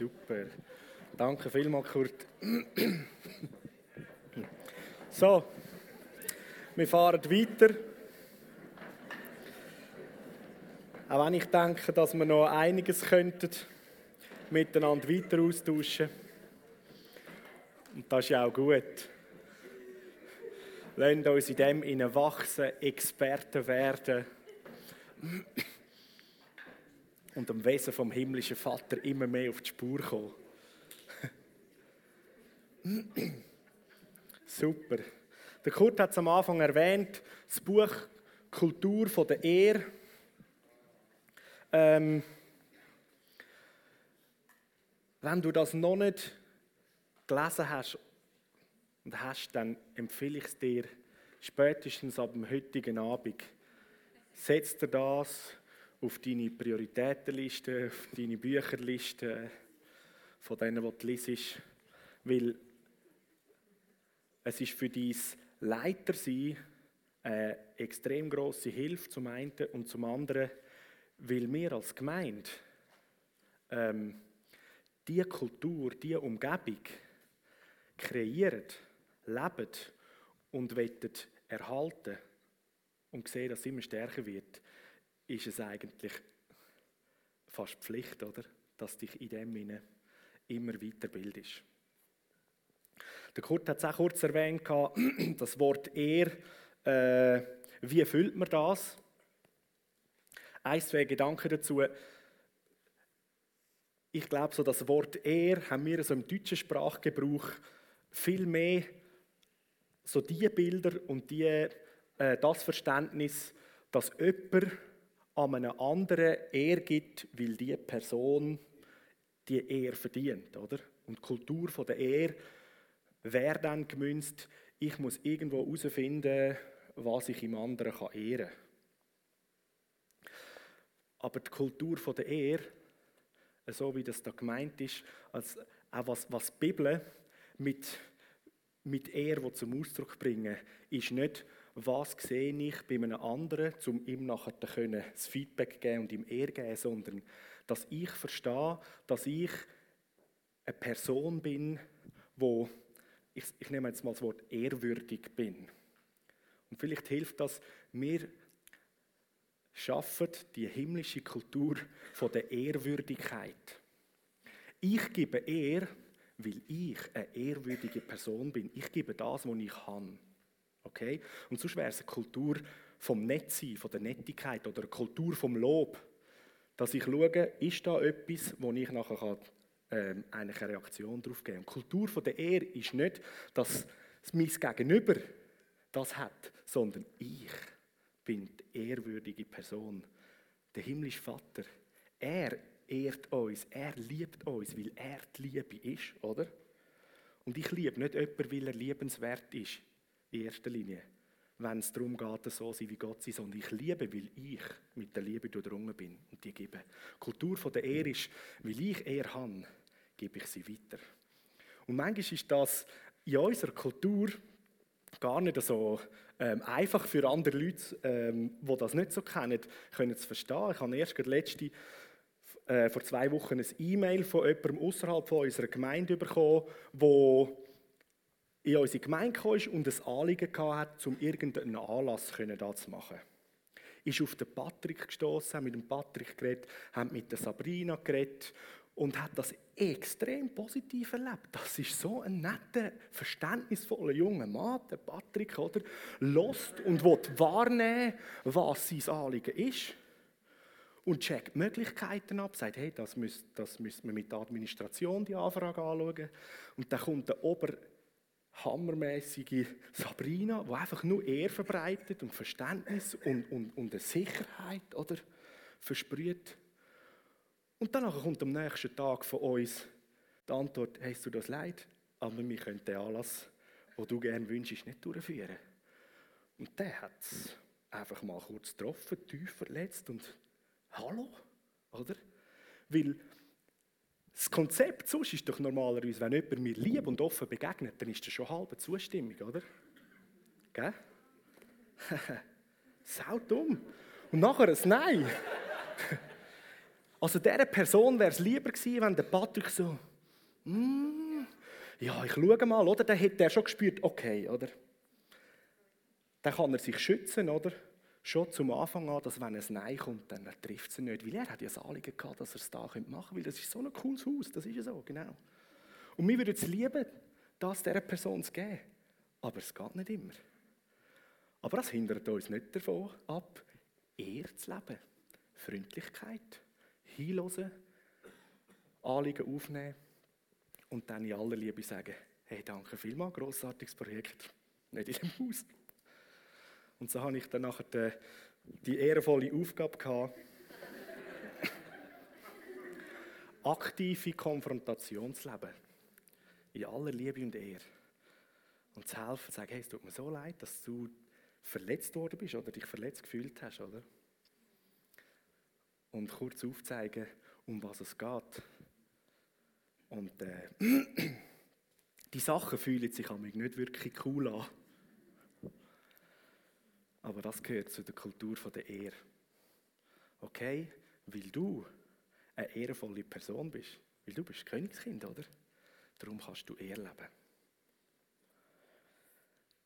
Super. Danke vielmals, Kurt. So, wir fahren weiter. Auch wenn ich denke, dass wir noch einiges könnten miteinander weiter austauschen. Und das ist ja auch gut. Lasst uns in dem wachsen, Experten werden und dem Wesen vom himmlischen Vater immer mehr auf die Spur kommen. Super. Der Kurt hat es am Anfang erwähnt, das Buch Kultur von der Ehre. Ähm, wenn du das noch nicht gelesen hast und hast, dann empfehle ich es dir spätestens ab dem heutigen Abend. Setz dir das auf deine Prioritätenliste, auf deine Bücherliste, von denen, die du liest, weil es ist für dein Leitersein eine extrem große Hilfe zum einen und zum anderen, weil wir als Gemeinde ähm, diese Kultur, diese Umgebung kreieren, leben und wollen erhalten und sehen, dass es immer stärker wird, ist es eigentlich fast Pflicht, oder? dass dich in dem Sinne immer weiterbildest. Der Kurt hat es auch kurz erwähnt, das Wort «er». Äh, wie füllt man das? Ein, zwei Gedanken dazu. Ich glaube, so das Wort «er» haben wir so im deutschen Sprachgebrauch viel mehr so die Bilder und die, äh, das Verständnis, dass jemand an einem anderen Ehr gibt, weil die Person die Ehr verdient, oder? Und die Kultur von der Ehr wäre dann gemünzt, ich muss irgendwo herausfinden, was ich im anderen kann ehren kann. Aber die Kultur von der Ehr, so wie das da gemeint ist, als auch was, was die Bibel mit, mit Ehr zum Ausdruck bringen, ist nicht, was sehe ich bei einem anderen, um ihm nachher das Feedback geben und ihm Ehr geben, sondern dass ich verstehe, dass ich eine Person bin, wo ich, ich nehme jetzt mal das Wort ehrwürdig bin. Und vielleicht hilft das, wir schaffen die himmlische Kultur von der Ehrwürdigkeit. Ich gebe Ehr, weil ich eine ehrwürdige Person bin. Ich gebe das, was ich kann. Okay? Und sonst wäre es eine Kultur vom Nettsein, von der Nettigkeit oder eine Kultur vom Lob. Dass ich schaue, ist da etwas, wo ich nachher ähm, eine Reaktion darauf geben. Und die Kultur von der Ehre ist nicht, dass mein Gegenüber das hat, sondern ich bin die ehrwürdige Person. Der himmlische Vater, er ehrt uns, er liebt uns, weil er die Liebe ist, oder? Und ich liebe nicht jemanden, weil er liebenswert ist, in erster Linie, wenn es darum geht, so sein wie Gott sein, sondern ich liebe, weil ich mit der Liebe durchdrungen bin und die gebe. Die Kultur von der Ehre ist, weil ich Ehre habe, gebe ich sie weiter. Und manchmal ist das in unserer Kultur gar nicht so ähm, einfach für andere Leute, ähm, die das nicht so kennen, können zu verstehen. Ich habe erst letzte, äh, vor zwei Wochen ein E-Mail von jemandem außerhalb unserer Gemeinde bekommen, wo in unsere Gemeinde kam und ein Anliegen hatte, um irgendeinen Anlass zu machen. Ist auf den Patrick gestoßen, mit dem Patrick geredet, haben mit der Sabrina geredet und hat das extrem positiv erlebt. Das ist so ein netter, verständnisvoller junger Mann, der Patrick, oder? Lost und will wahrnehmen, was sein Anliegen ist. Und checkt Möglichkeiten ab, sagt, hey, das müssen das müsst wir mit der Administration die Anfrage anschauen. Und dann kommt der oberhammermäßige Sabrina, die einfach nur Ehr verbreitet und Verständnis und, und, und eine Sicherheit oder, versprüht. Und danach kommt am nächsten Tag von uns die Antwort, hast du das leid? Aber wir können den Anlass, den du gerne wünschst, nicht durchführen. Und der hat es einfach mal kurz getroffen, tief verletzt und hallo, oder? Weil das Konzept sonst ist doch normalerweise, wenn jemand mir lieb und offen begegnet, dann ist das schon halbe Zustimmung, oder? Gell? Sau dumm. Und nachher ein Nein. Also dieser Person wäre es lieber gewesen, wenn der Patrick so, mm, ja, ich schaue mal, oder? Dann hätte er schon gespürt, okay, oder? Dann kann er sich schützen, oder? Schon zum Anfang an, dass wenn ein Nein kommt, dann trifft es ihn nicht. Weil er hat ja das Anliegen gehabt, dass er es da machen könnte, weil das ist so ein cooles Haus, das ist ja so, genau. Und wir würden es lieben, das dieser Person zu geben. Aber es geht nicht immer. Aber das hindert uns nicht davon ab, eher zu leben. Freundlichkeit, hinhören, Anliegen aufnehmen und dann in aller Liebe sagen, hey, danke vielmals, grossartiges Projekt, nicht in dem Haus. Und so habe ich dann nachher die, die ehrenvolle Aufgabe gehabt, aktive leben. In aller Liebe und Ehre. Und zu helfen, zu sagen, hey, es tut mir so leid, dass du verletzt worden bist oder dich verletzt gefühlt hast, oder? Und kurz aufzeigen, um was es geht. Und äh, die Sachen fühlen sich an mich nicht wirklich cool an. Aber das gehört zu der Kultur der Ehre. Okay? Weil du eine ehrenvolle Person bist. Weil du bist Königskind, oder? Darum kannst du Ehre leben.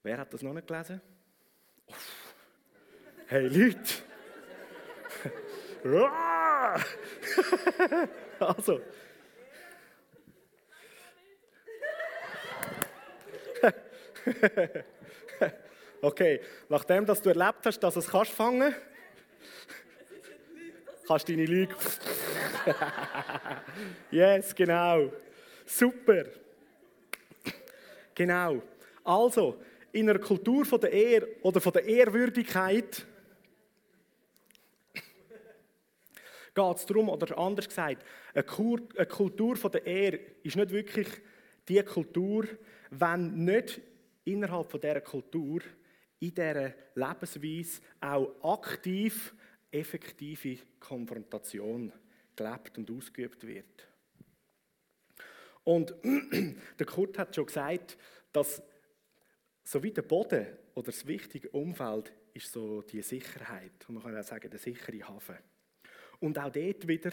Wer hat das noch nicht gelesen? Uff. Hey Leute! also. Okay, nachdem dass du erlebt hast, dass du es kannst fangen, kannst du deine Lüge. yes, genau. Super. Genau. Also, in einer Kultur von der Ehr oder von der Ehrwürdigkeit geht es darum, oder anders gesagt, eine Kultur von der Ehr ist nicht wirklich die Kultur, wenn nicht innerhalb von dieser Kultur in dieser Lebensweise auch aktiv effektive Konfrontation gelebt und ausgeübt wird. Und der Kurt hat schon gesagt, dass so wie der Boden oder das wichtige Umfeld ist so die Sicherheit. Und man kann auch sagen, der sichere Hafen. Und auch dort wieder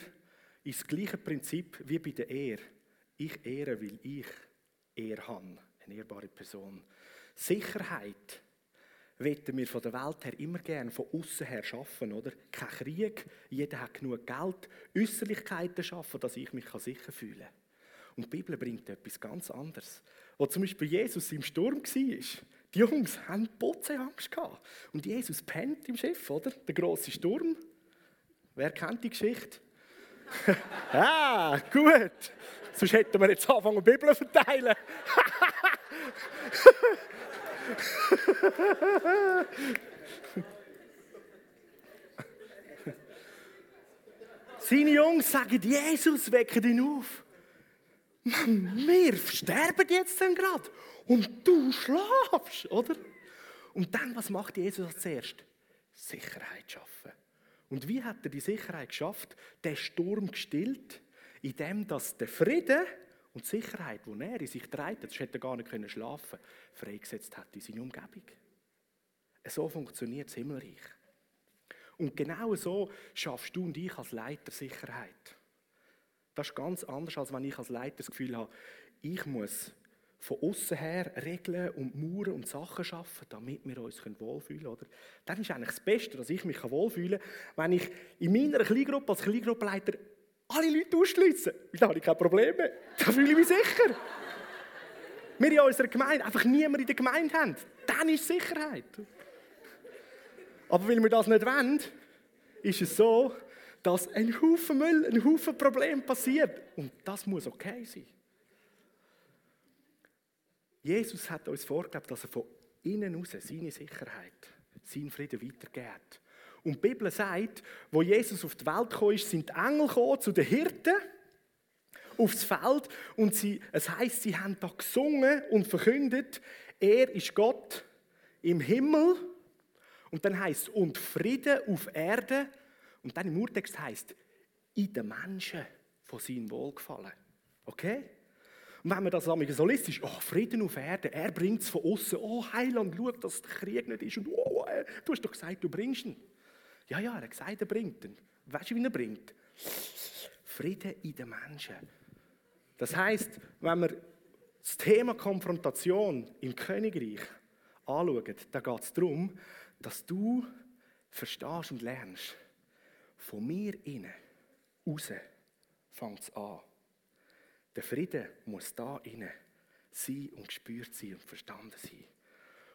ist das gleiche Prinzip wie bei der Ehre. Ich ehre, weil ich Ehre habe, eine ehrbare Person. Sicherheit wollen wir von der Welt her immer gerne von außen her schaffen, oder? Kein Krieg, jeder hat genug Geld, Äußerlichkeiten schaffen, dass ich mich sicher fühlen kann. Und die Bibel bringt etwas ganz anderes. Wo zum Beispiel Jesus im Sturm war, die Jungs haben Angst gehabt. Und Jesus pennt im Schiff, oder? Der große Sturm. Wer kennt die Geschichte? ah, gut. Sonst hätten wir jetzt angefangen, Bibel zu verteilen. Seine Jungs sagen, Jesus, wecke ihn auf. Wir sterben jetzt dann gerade. Und du schlafst, oder? Und dann, was macht Jesus zuerst? Sicherheit schaffen. Und wie hat er die Sicherheit geschafft? Den Sturm gestillt, indem der Frieden und die Sicherheit, die er in sich trägt, das hätte er gar nicht schlafen können, freigesetzt hat in seine Umgebung. So funktioniert das Himmelreich. Und genau so schaffst du und ich als Leiter Sicherheit. Das ist ganz anders, als wenn ich als Leiter das Gefühl habe, ich muss von außen her Regeln und Mauern und Sachen schaffen, damit wir uns wohlfühlen können. Dann ist eigentlich das Beste, dass ich mich wohlfühlen kann, wenn ich in meiner Kleingruppe als Kleingruppenleiter alle Leute ausschliessen. Da habe ich keine Probleme. Da fühle ich mich sicher. Wir in unserer Gemeinde einfach niemand in der Gemeinde haben. Dann ist Sicherheit. Aber weil wir das nicht wollen, ist es so, dass ein Haufen Müll, ein Haufen Problem passiert. Und das muss okay sein. Jesus hat uns vorgegeben, dass er von innen heraus seine Sicherheit, seinen Frieden weitergeht. Und die Bibel sagt, wo Jesus auf die Welt gekommen ist, sind die Engel gekommen zu den Hirten aufs Feld und sie, es heißt, sie haben da gesungen und verkündet, er ist Gott im Himmel und dann heißt und Frieden auf Erde und dann im Urtext heißt in den Menschen von seinem Wohlgefallen. Okay? Und wenn man das solistisch, oh, Frieden auf Erde, er bringt es von außen, oh, Heiland, schau, dass der Krieg nicht ist und oh, äh, du hast doch gesagt, du bringst ihn. Ja, ja, er hat gesagt, er bringt ihn. Weißt du, wie er bringt? Frieden in den Menschen. Das heißt, wenn wir das Thema Konfrontation im Königreich anschauen, dann geht es darum, dass du verstehst und lernst, von mir innen, raus, fängt es an. Der Frieden muss da innen sein und gespürt sein und verstanden sein.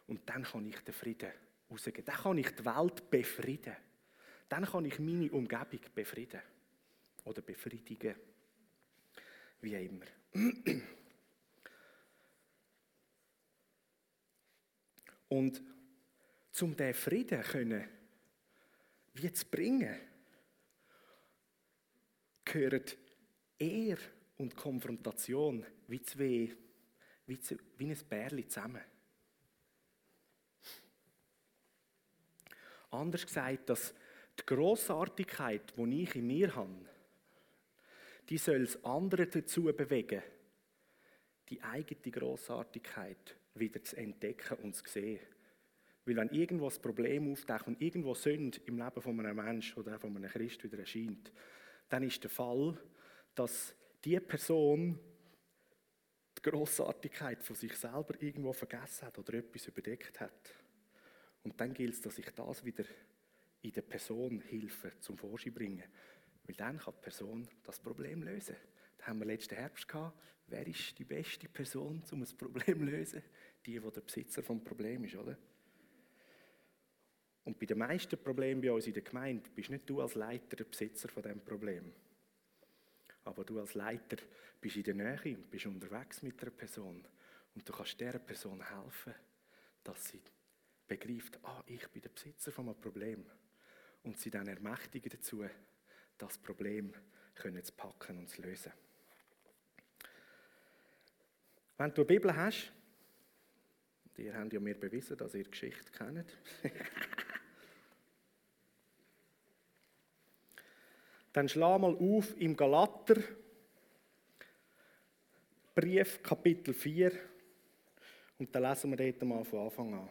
Und dann kann ich den Frieden rausgeben. Dann kann ich die Welt befrieden. Dann kann ich meine Umgebung befrieden. Oder befriedigen. Wie immer. Und um diesen Frieden können, wie zu bringen, gehören Ehr und Konfrontation wie zwei, wie, zwei, wie ein Bärli zusammen. Anders gesagt, dass die Grossartigkeit, die ich in mir habe, die soll es andere dazu bewegen, die eigene Grossartigkeit wieder zu entdecken und zu sehen. Weil wenn irgendwo ein Problem auftaucht und irgendwo Sünde im Leben von einem Menschen oder von einem Christ wieder erscheint, dann ist der Fall, dass die Person die Grossartigkeit von sich selber irgendwo vergessen hat oder etwas überdeckt hat. Und dann gilt es, dass ich das wieder in der Person helfe, zum Vorschein bringen. Weil dann kann die Person das Problem lösen. Das haben wir letzten Herbst gehabt. Wer ist die beste Person, um ein Problem zu lösen? Die, die der Besitzer vom Problem ist, oder? Und bei den meisten Problemen bei uns in der Gemeinde bist nicht du als Leiter der Besitzer von dem Problem. Aber du als Leiter bist in der Nähe und bist unterwegs mit einer Person. Und du kannst dieser Person helfen, dass sie begreift, ah, ich bin der Besitzer von einem Problem. Und sie dann ermächtigen dazu, das Problem zu packen und zu lösen. Wenn du eine Bibel hast, und ihr habt ja mir bewiesen, dass ihr Geschichte kennt, dann schlag mal auf im Galater, Brief, Kapitel 4, und dann lesen wir dort mal von Anfang an.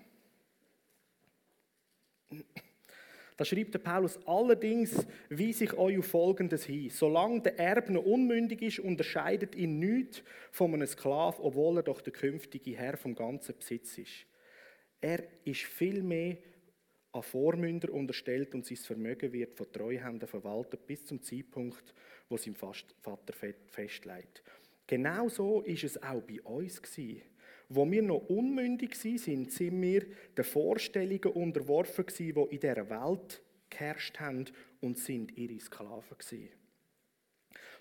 Da schreibt der Paulus, allerdings wiese ich euch auf Folgendes hin. Solange der Erbe noch unmündig ist, unterscheidet ihn nichts von einem Sklav, obwohl er doch der künftige Herr vom ganzen Besitz ist. Er ist vielmehr an Vormünder unterstellt und sein Vermögen wird von Treuhändern verwaltet bis zum Zeitpunkt, wo sein Vater festlegt. Genauso ist es auch bei uns gewesen. Wo wir noch unmündig sind, sind wir den Vorstellungen unterworfen gewesen, die in dieser Welt geherrscht haben und sind ihre Sklaven gewesen.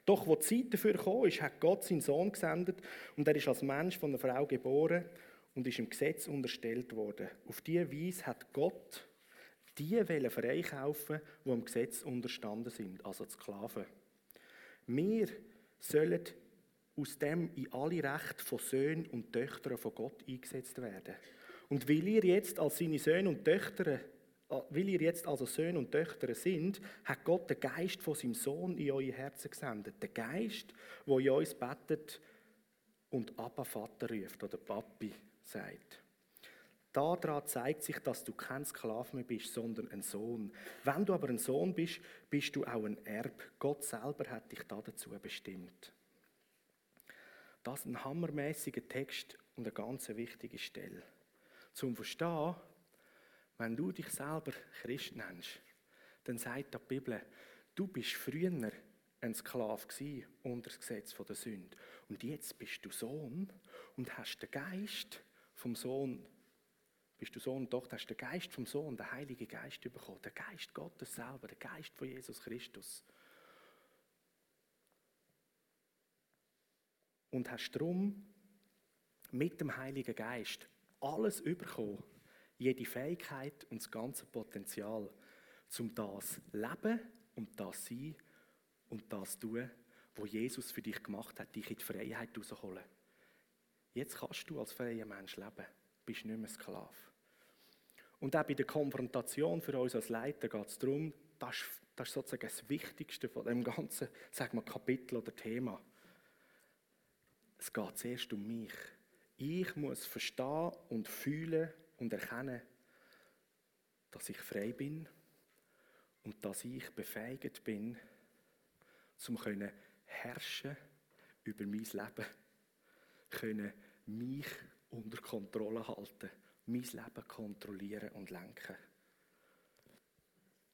Doch wo die Zeit dafür gekommen ist, hat Gott seinen Sohn gesendet und er ist als Mensch von einer Frau geboren und ist im Gesetz unterstellt worden. Auf diese Weise hat Gott die freikaufen, die im Gesetz unterstanden sind, also die Sklaven. Wir sollen aus dem in alle Rechte von Söhnen und Töchtern von Gott eingesetzt werden. Und weil ihr jetzt als seine Söhne und Töchter, äh, weil ihr jetzt also Söhne und Töchter sind, hat Gott den Geist von seinem Sohn in eure Herzen gesendet. Der Geist, wo in uns betet und Abba Vater ruft oder Papi sagt. Daran zeigt sich, dass du kein Sklave mehr bist, sondern ein Sohn. Wenn du aber ein Sohn bist, bist du auch ein Erb. Gott selber hat dich dazu bestimmt. Das ist ein hammermäßiger Text und eine ganz wichtige Stelle. Zum Verstehen, wenn du dich selber Christ nennst, dann sagt die Bibel, du bist früher ein Sklave unter das Gesetz der Sünde. Und jetzt bist du Sohn und hast den Geist vom Sohn, bist du Sohn und Tochter, hast den Geist vom Sohn, den Heiligen Geist bekommen, den Geist Gottes selber, den Geist von Jesus Christus. Und hast darum mit dem Heiligen Geist alles bekommen, jede Fähigkeit und das ganze Potenzial, um das leben und das sein und das tun, was Jesus für dich gemacht hat, dich in die Freiheit herausholen. Jetzt kannst du als freier Mensch leben, bist nicht mehr Sklave. Und auch bei der Konfrontation für uns als Leiter geht es darum, das ist, das ist sozusagen das Wichtigste von dem ganzen sagen wir, Kapitel oder Thema. Es geht zuerst um mich. Ich muss verstehen und fühlen und erkennen, dass ich frei bin und dass ich befähigt bin um können herrschen über mein Leben, können mich unter Kontrolle halten, mein Leben kontrollieren und lenken.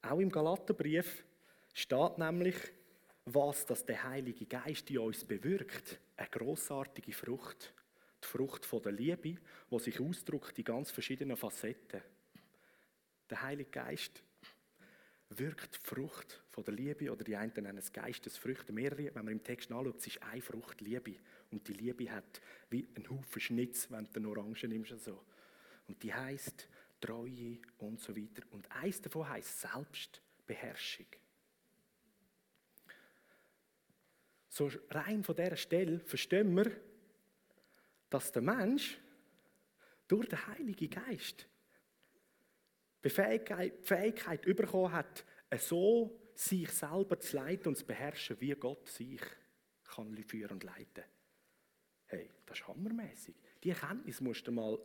Auch im Galaterbrief steht nämlich, was das der Heilige Geist in uns bewirkt. Eine großartige Frucht. Die Frucht der Liebe, die sich ausdrückt in ganz verschiedenen Facetten. Der Heilige Geist wirkt die Frucht von der Liebe oder die einen nennen es Geistesfrüchte. Mehrere, wenn man im Text anschaut, es ist eine Frucht Liebe. Und die Liebe hat wie ein Haufen Schnitz, wenn du eine Orange nimmst. So. Und die heißt Treue und so weiter. Und eins davon heißt Selbstbeherrschung. So rein von dieser Stelle verstehen wir, dass der Mensch durch den Heiligen Geist die Fähigkeit, die Fähigkeit bekommen hat, so sich selber zu leiten und zu beherrschen, wie Gott sich kann führen und leiten. Hey, das ist hammermäßig. Die Erkenntnis musst du mal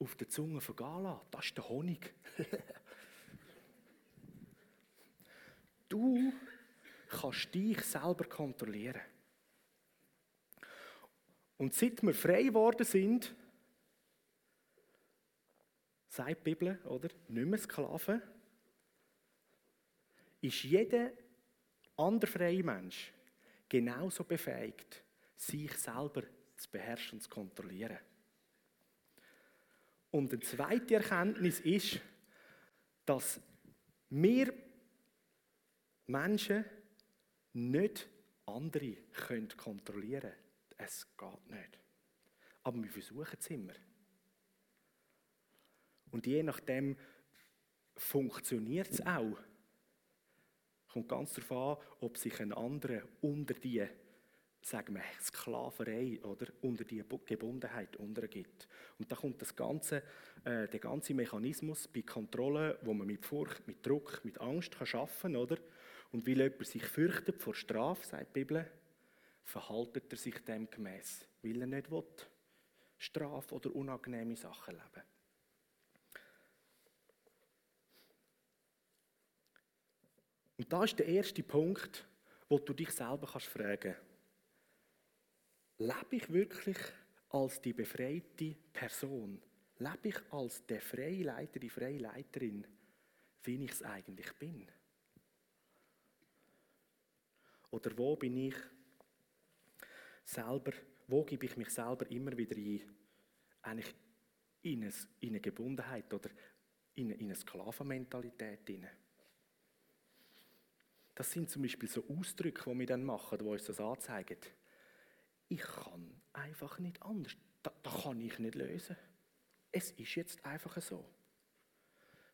auf der Zunge vergehen lassen. Das ist der Honig. du kannst dich selber kontrollieren. Und seit wir frei geworden sind, sagt die Bibel, oder? Nicht mehr Sklaven, ist jeder andere freie Mensch genauso befähigt, sich selber zu beherrschen und zu kontrollieren. Und eine zweite Erkenntnis ist, dass wir Menschen nicht andere können kontrollieren können. Es geht nicht. Aber wir versuchen es immer. Und je nachdem funktioniert es auch. Kommt ganz darauf an, ob sich ein anderer unter die sagen wir, Sklaverei oder unter die Gebundenheit untergibt. Und da kommt das ganze, äh, der ganze Mechanismus bei Kontrolle, wo man mit Furcht, mit Druck, mit Angst kann schaffen, oder? Und weil jemand sich fürchtet vor Strafe, sagt die Bibel, verhaltet er sich dem gemäß, weil er nicht will, Strafe oder unangenehme Sachen leben. Und da ist der erste Punkt, wo du dich selber kannst fragen Lebe ich wirklich als die befreite Person? Lebe ich als der freie Leiter, die freie Leiterin, wie ich es eigentlich bin? Oder wo bin ich selber, wo gebe ich mich selber immer wieder ein? Eigentlich in eine, in eine Gebundenheit oder in eine, in eine Sklavenmentalität hinein. Das sind zum Beispiel so Ausdrücke, die wir dann machen, die uns das anzeigen. Ich kann einfach nicht anders. Das, das kann ich nicht lösen. Es ist jetzt einfach so.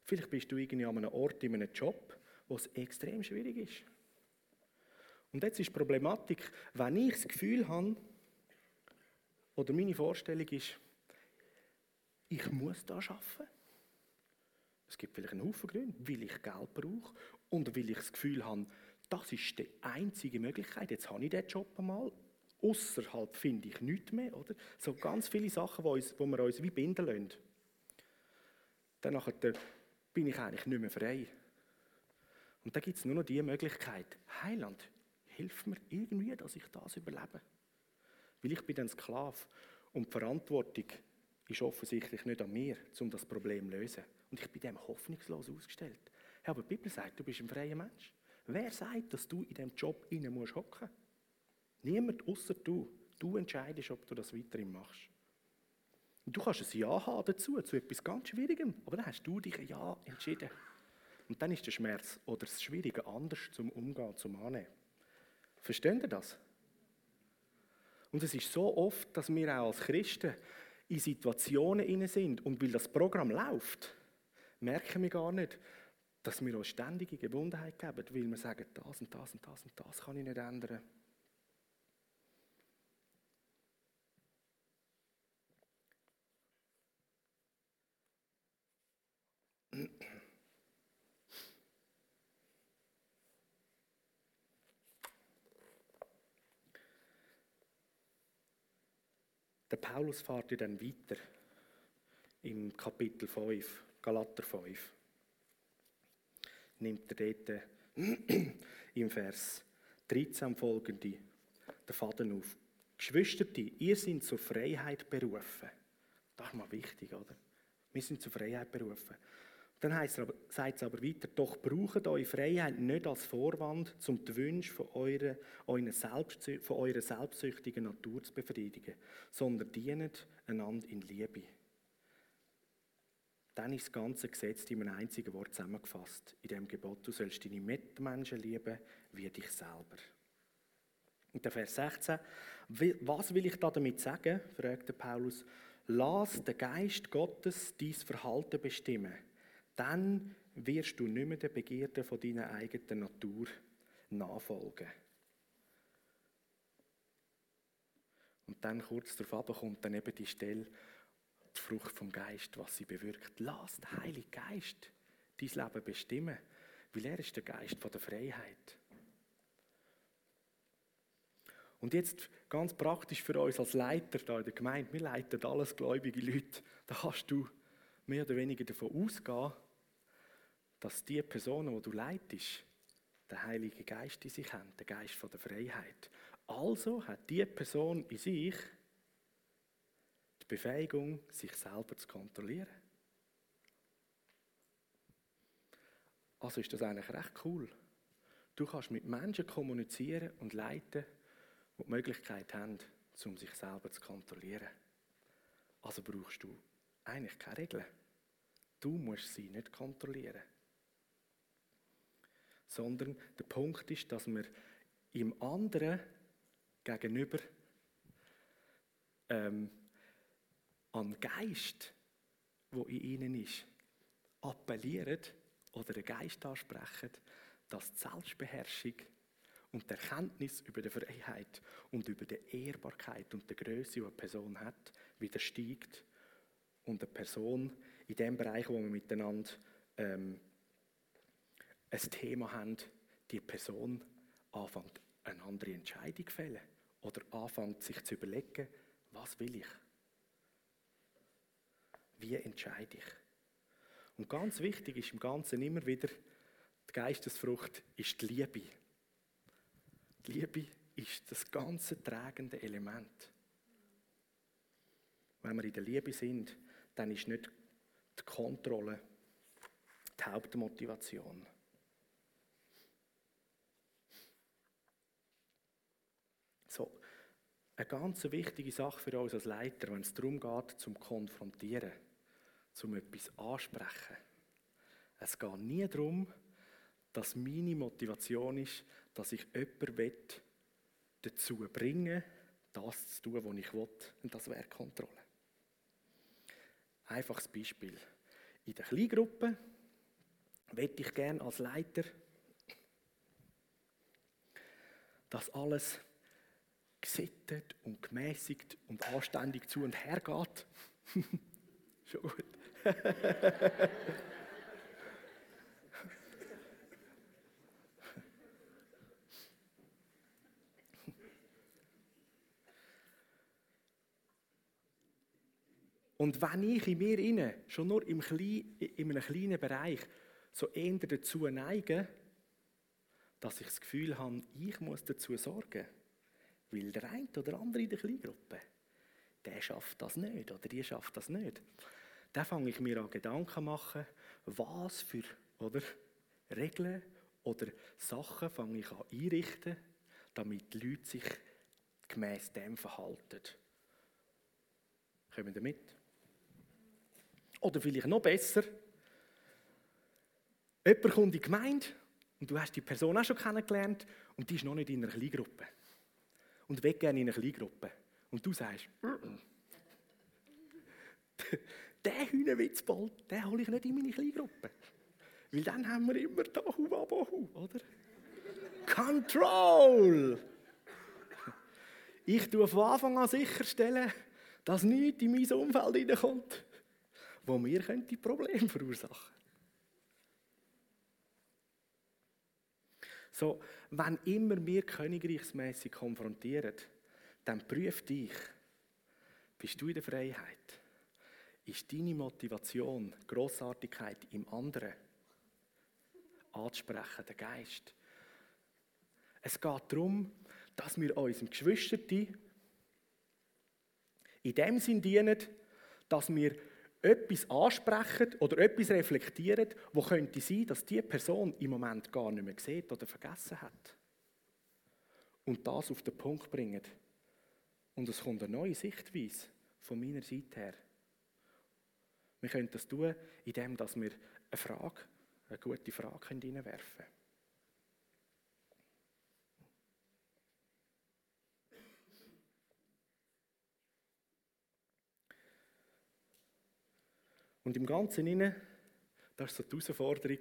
Vielleicht bist du irgendwie an einem Ort, in einem Job, wo es extrem schwierig ist. Und jetzt ist die Problematik, wenn ich das Gefühl habe, oder meine Vorstellung ist, ich muss da arbeiten. Es gibt vielleicht einen Haufen Gründe, weil ich Geld brauche und weil ich das Gefühl habe, das ist die einzige Möglichkeit. Jetzt habe ich diesen Job einmal. Außerhalb finde ich nichts mehr. Oder? So ganz viele Sachen, wo, uns, wo wir uns wie binden lassen. Dann bin ich eigentlich nicht mehr frei. Und da gibt es nur noch die Möglichkeit, Heiland, hilf mir irgendwie, dass ich das überlebe. Weil ich bin ein Sklave und die Verantwortung ist offensichtlich nicht an mir, um das Problem zu lösen. Und ich bin dem hoffnungslos ausgestellt. Ja, aber die Bibel sagt, du bist ein freier Mensch. Wer sagt, dass du in diesem Job rein musst hocken? Niemand außer du. Du entscheidest, ob du das weiterhin machst. Und du kannst ein Ja haben dazu, zu etwas ganz Schwierigem, aber dann hast du dich ein Ja entschieden. Und dann ist der Schmerz oder das Schwierige anders zum Umgehen, zum Annehmen. Versteht ihr das? Und es ist so oft, dass wir auch als Christen in Situationen sind und weil das Programm läuft, merken wir gar nicht, dass wir uns ständige Gebundenheit geben, weil wir sagen, das und das und das und das kann ich nicht ändern. Der Paulus fährt ja dann weiter im Kapitel 5, Galater 5 nimmt er dort im Vers 13 folgende, der Faden auf. Geschwister, ihr seid zur Freiheit berufen. Das ist mal wichtig, oder? Wir sind zur Freiheit berufen. Dann heißt aber, sagt es aber weiter, doch braucht eure Freiheit nicht als Vorwand, um die Wünsche von eurer, eurer, Selbst, von eurer selbstsüchtigen Natur zu befriedigen, sondern dient einander in Liebe. Dann ist das ganze Gesetz in einem einzigen Wort zusammengefasst. In dem Gebot, du sollst deine Mitmenschen lieben wie dich selber. Und der Vers 16, was will ich da damit sagen, fragte Paulus. Lass den Geist Gottes dein Verhalten bestimmen dann wirst du nicht mehr den Begierden von deiner eigenen Natur nachfolgen. Und dann kurz darauf kommt dann eben die Stelle, die Frucht vom Geist, was sie bewirkt. Lass den Heiligen Geist dein Leben bestimmen, weil er ist der Geist der Freiheit. Und jetzt ganz praktisch für uns als Leiter da in der Gemeinde, wir leiten alles gläubige Leute, da kannst du mehr oder weniger davon ausgehen, dass die Personen, die du leitest, den Heiligen Geist in sich haben, den Geist von der Freiheit. Also hat die Person in sich die Befähigung, sich selber zu kontrollieren. Also ist das eigentlich recht cool. Du kannst mit Menschen kommunizieren und leiten, die die Möglichkeit haben, um sich selber zu kontrollieren. Also brauchst du eigentlich keine Regeln. Du musst sie nicht kontrollieren sondern der Punkt ist, dass wir im anderen gegenüber ähm, an Geist, wo in ihnen ist, appellieren oder den Geist ansprechen, dass die Selbstbeherrschung und die Erkenntnis über die Freiheit und über die Ehrbarkeit und die Größe, die eine Person hat, wieder steigt und eine Person in dem Bereich, wo wir miteinander ähm, ein Thema haben, die Person anfängt, eine andere Entscheidung zu fällen oder anfängt, sich zu überlegen, was will ich? Wie entscheide ich? Und ganz wichtig ist im Ganzen immer wieder, die Geistesfrucht ist die Liebe. Die Liebe ist das ganze tragende Element. Wenn wir in der Liebe sind, dann ist nicht die Kontrolle die Hauptmotivation. So, eine ganz wichtige Sache für uns als Leiter, wenn es darum geht, zum Konfrontieren, zum etwas ansprechen. Es geht nie darum, dass meine Motivation ist, dass ich jemanden dazu bringen das zu tun, was ich will. Und das wäre Kontrolle. Einfaches Beispiel. In der Kleingruppe möchte ich gerne als Leiter, dass alles gesittet und gemäßigt und anständig zu und her geht. Schon gut. Und wenn ich in mir inne schon nur im Klein, in einem kleinen Bereich so eher dazu neige, dass ich das Gefühl habe, ich muss dazu sorgen, weil der eine oder andere in der Kleingruppe, der schafft das nicht oder die schafft das nicht. Da fange ich mir an Gedanken machen, was für oder, Regeln oder Sachen fange ich an einrichten, damit die Leute sich gemäß dem verhalten. Kommen damit? Oder vielleicht noch besser, jemand kommt in die Gemeinde und du hast die Person auch schon kennengelernt und die ist noch nicht in einer Kleingruppe und will gerne in eine Kleingruppe. Und du sagst, der Hühnerwitzbold, den hole ich nicht in meine Kleingruppe. Weil dann haben wir immer da Huwabohu, oder? Control! Ich tue von Anfang an sicherstellen, dass nichts in mein Umfeld hineinkommt, wo mir könnte Probleme verursachen So, wenn immer wir königreichsmäßig konfrontieren, dann prüf dich. Bist du in der Freiheit? Ist deine Motivation, Grossartigkeit im anderen anzusprechen, der Geist? Es geht darum, dass wir unserem Geschwisterten in dem Sinn dienen, dass wir etwas ansprechen oder etwas reflektieren, wo könnte sein, dass die Person im Moment gar nicht mehr sieht oder vergessen hat. Und das auf den Punkt bringen. Und es kommt eine neue Sichtweise von meiner Seite her. Wir können das tun, indem wir eine Frage, eine gute Frage hineinwerfen können. Und im Ganzen inne, das ist so die Herausforderung,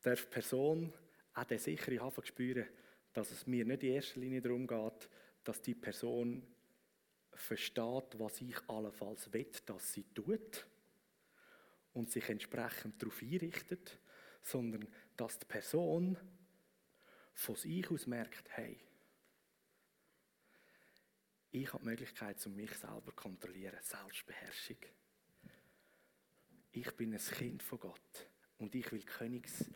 darf die Person auch den sicheren Hafen spüren, dass es mir nicht in erster Linie darum geht, dass die Person versteht, was ich allenfalls will, dass sie tut und sich entsprechend darauf einrichtet, sondern dass die Person von sich aus merkt, hey, ich habe die Möglichkeit, um mich selber zu kontrollieren, Selbstbeherrschung. Ich bin ein Kind von Gott und ich will Königs,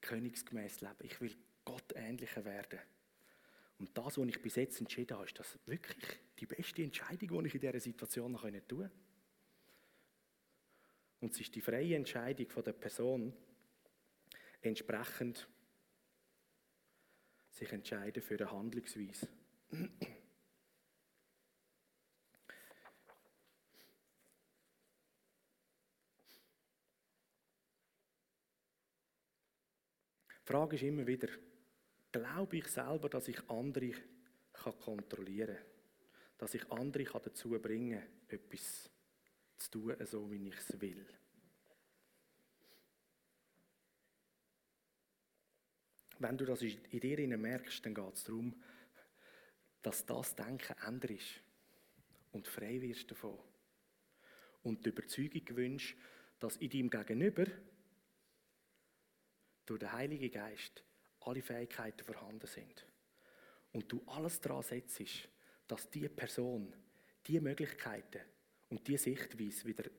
königsgemäß leben. Ich will Gott ähnlicher werden. Und das, was ich bis jetzt entschieden habe, ist das wirklich die beste Entscheidung, die ich in dieser Situation noch tun kann. Und es ist die freie Entscheidung von der Person, entsprechend sich entscheiden für eine Handlungsweise. Die Frage ist immer wieder, glaube ich selber, dass ich andere kontrollieren kann? Dass ich andere dazu bringen kann, etwas zu tun, so wie ich es will? Wenn du das in dir merkst, dann geht es darum, dass das Denken änderst und frei wirst davon. Und die Überzeugung gewünscht, dass in deinem Gegenüber durch den Heiligen Geist alle Fähigkeiten vorhanden sind. Und du alles daran setzt, dass die Person die Möglichkeiten und die Sichtweise wieder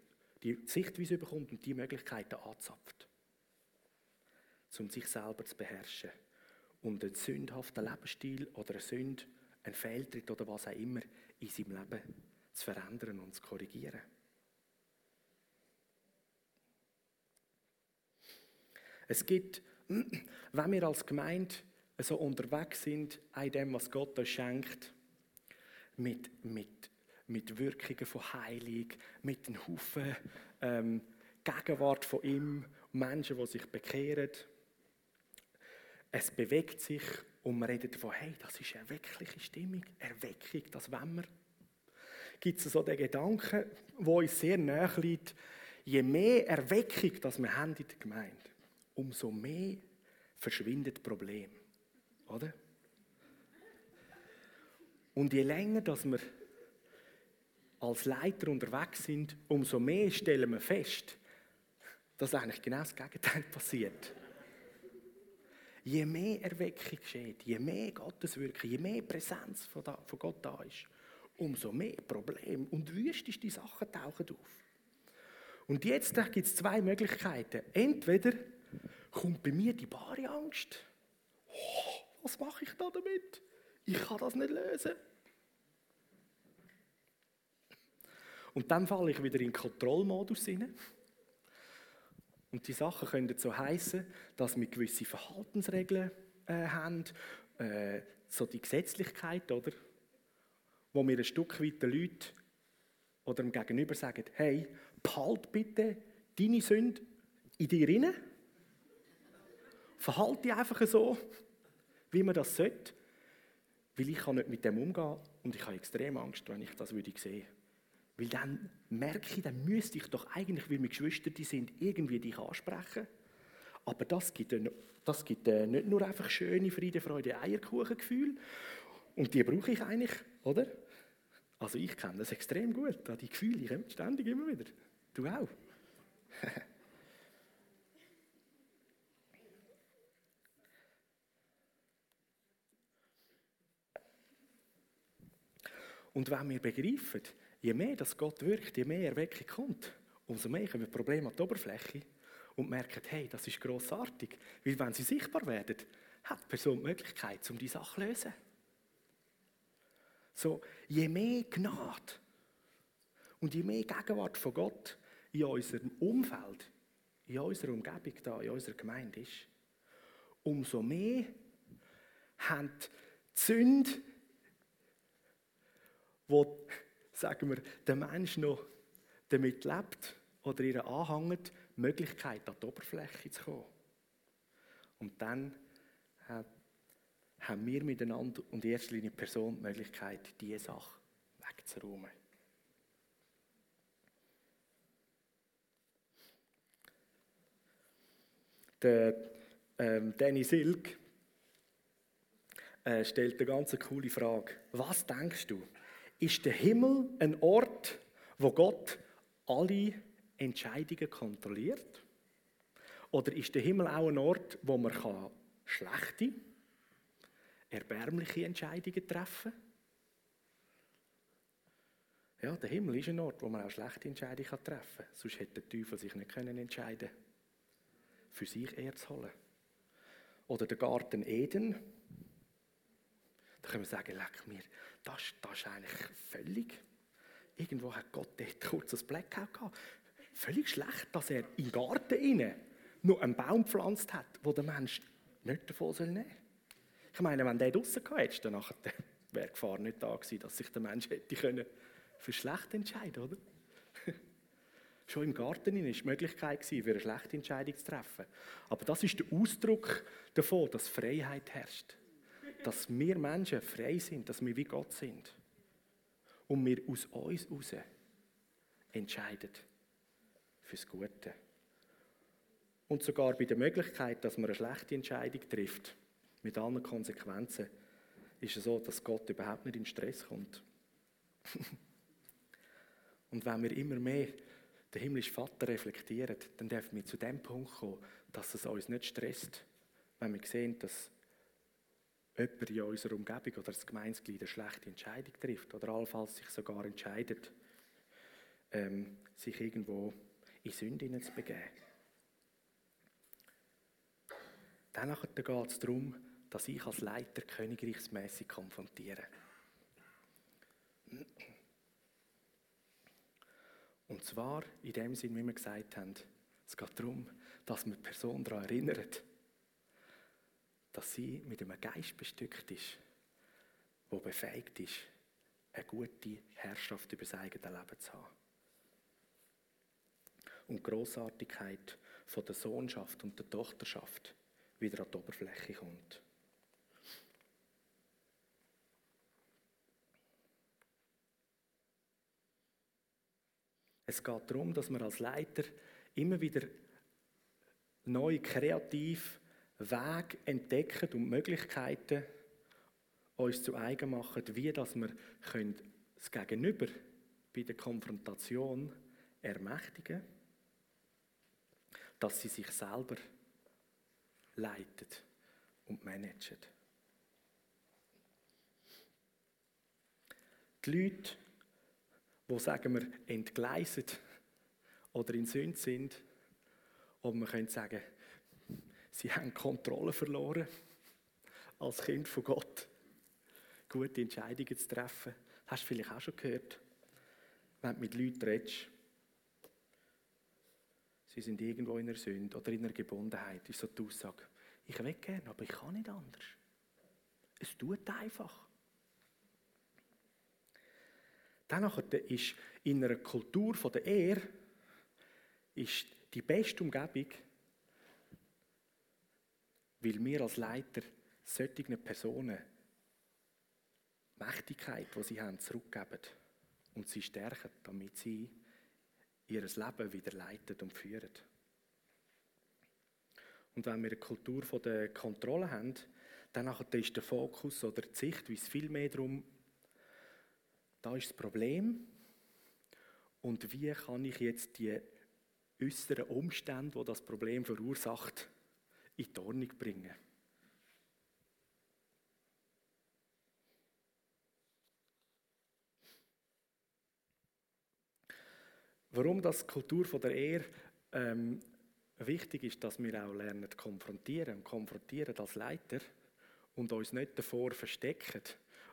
die Sichtweise bekommt und die Möglichkeiten anzapft, um sich selber zu beherrschen und einen sündhaften Lebensstil oder eine Sünde, einen Fehltritt oder was auch immer in seinem Leben zu verändern und zu korrigieren. Es gibt, wenn wir als Gemeinde so unterwegs sind, in dem, was Gott uns schenkt, mit, mit, mit Wirkungen von Heilung, mit einem Haufen ähm, Gegenwart von ihm, Menschen, die sich bekehren. Es bewegt sich und man redet davon, hey, das ist eine erweckliche Stimmung, Erweckung, das wollen wir. Gibt es so den Gedanken, wo uns sehr nahe liegt, je mehr Erweckung das wir haben in der Gemeinde, umso mehr verschwindet das Problem. Oder? Und je länger dass wir als Leiter unterwegs sind, umso mehr stellen wir fest, dass eigentlich genau das Gegenteil passiert. Je mehr Erweckung geschieht, je mehr Gotteswirken, je mehr Präsenz von, Gott da ist, umso mehr Probleme und wüsteste Sachen tauchen auf. Und jetzt gibt es zwei Möglichkeiten. Entweder kommt bei mir die bare Angst. Oh, was mache ich da damit? Ich kann das nicht lösen. Und dann falle ich wieder in den Kontrollmodus hinein. Und die Sachen können so heißen, dass wir gewisse Verhaltensregeln äh, haben, äh, so die Gesetzlichkeit, oder? Wo wir ein Stück weit den Leuten oder dem Gegenüber sagen, hey, behalt bitte deine Sünde in dir rein verhalte dich einfach so, wie man das sollte. Weil ich kann nicht mit dem umgehen und ich habe extrem Angst, wenn ich das würde sehen. Weil dann merke ich, dann müsste ich doch eigentlich, weil wir Geschwister sind, irgendwie dich ansprechen. Aber das gibt, das gibt äh, nicht nur einfach schöne Friede, Freude, Eierkuchengefühl. Und die brauche ich eigentlich, oder? Also ich kenne das extrem gut, die Gefühle, habe ständig immer wieder. Du auch. Und wenn wir begreifen, je mehr das Gott wirkt, je mehr Erweckung kommt, umso mehr kommen Probleme an die Oberfläche und merken, hey, das ist grossartig. Weil wenn sie sichtbar werden, hat die Person die Möglichkeit, um die Sache zu lösen. So, je mehr Gnade und je mehr Gegenwart von Gott in unserem Umfeld, in unserer Umgebung, da, in unserer Gemeinde ist, umso mehr haben die Sünde, wo, sagen wir, der Mensch noch damit lebt oder ihr anhängt, die Möglichkeit, an die Oberfläche zu kommen. Und dann haben wir miteinander und in erster Linie Person die Möglichkeit, diese Sache wegzuräumen. Der ähm, Danny Silk äh, stellt eine ganz coole Frage. Was denkst du? Ist der Himmel ein Ort, wo Gott alle Entscheidungen kontrolliert? Oder ist der Himmel auch ein Ort, wo man schlechte, erbärmliche Entscheidungen treffen kann? Ja, der Himmel ist ein Ort, wo man auch schlechte Entscheidungen treffen kann. Sonst hätte der Teufel sich nicht entscheiden können für sich eher zu holen. Oder der Garten Eden. Können wir sagen, leck mir, das, das ist eigentlich völlig. Irgendwo hat Gott dort kurz ein Blackout gehabt. Völlig schlecht, dass er im Garten innen nur einen Baum gepflanzt hat, wo der Mensch nicht davon soll nehmen Ich meine, wenn der draußen gehabt dann wäre die Gefahr nicht da gewesen, dass sich der Mensch hätte können für schlecht entscheiden, oder? Schon im Garten war die Möglichkeit, für eine schlechte Entscheidung zu treffen. Aber das ist der Ausdruck davon, dass Freiheit herrscht. Dass wir Menschen frei sind, dass wir wie Gott sind. Und wir aus uns heraus entscheiden fürs Gute. Und sogar bei der Möglichkeit, dass man eine schlechte Entscheidung trifft, mit allen Konsequenzen, ist es so, dass Gott überhaupt nicht in Stress kommt. Und wenn wir immer mehr den himmlischen Vater reflektieren, dann dürfen wir zu dem Punkt kommen, dass es uns nicht stresst, wenn wir sehen, dass jemand in unserer Umgebung oder das Gemeinsglied eine schlechte Entscheidung trifft oder allenfalls sich sogar entscheidet, ähm, sich irgendwo in Sünde zu begeben. Dann geht es darum, dass ich als Leiter königreichsmäßig konfrontiere. Und zwar in dem Sinn, wie wir gesagt haben, es geht darum, dass man die Person daran erinnert, dass sie mit einem Geist bestückt ist, der befähigt ist, eine gute Herrschaft über sein eigenes Leben zu haben. Und die Grossartigkeit von der Sohnschaft und der Tochterschaft wieder an die Oberfläche kommt. Es geht darum, dass wir als Leiter immer wieder neue kreative Wege entdecken und Möglichkeiten uns zu eigen machen, wie dass wir das Gegenüber bei der Konfrontation ermächtigen, dass sie sich selber leitet und managt. Die Leute wo sagen wir entgleiset oder in Sünd sind. Und man könnte sagen, sie haben Kontrolle verloren als Kind von Gott. Gute Entscheidungen zu treffen. Hast du vielleicht auch schon gehört, wenn du mit Leuten redest, sie sind irgendwo in einer Sünde oder in einer Gebundenheit, ist so die Aussage, ich will gerne, aber ich kann nicht anders. Es tut einfach. Danach ist in einer Kultur der Ehre ist die beste Umgebung, weil wir als Leiter solchen Personen Mächtigkeit, die sie haben, zurückgeben und sie stärken, damit sie ihr Leben wieder leiten und führen. Und wenn wir eine Kultur der Kontrolle haben, dann ist der Fokus oder die Sichtweise viel mehr darum, da ist das Problem. Und wie kann ich jetzt die äußeren Umstände, die das Problem verursacht, in die Ordnung bringen? Warum das Kultur von der Ehe ähm, wichtig ist, dass wir auch lernen konfrontieren und konfrontieren als Leiter, und uns nicht davor verstecken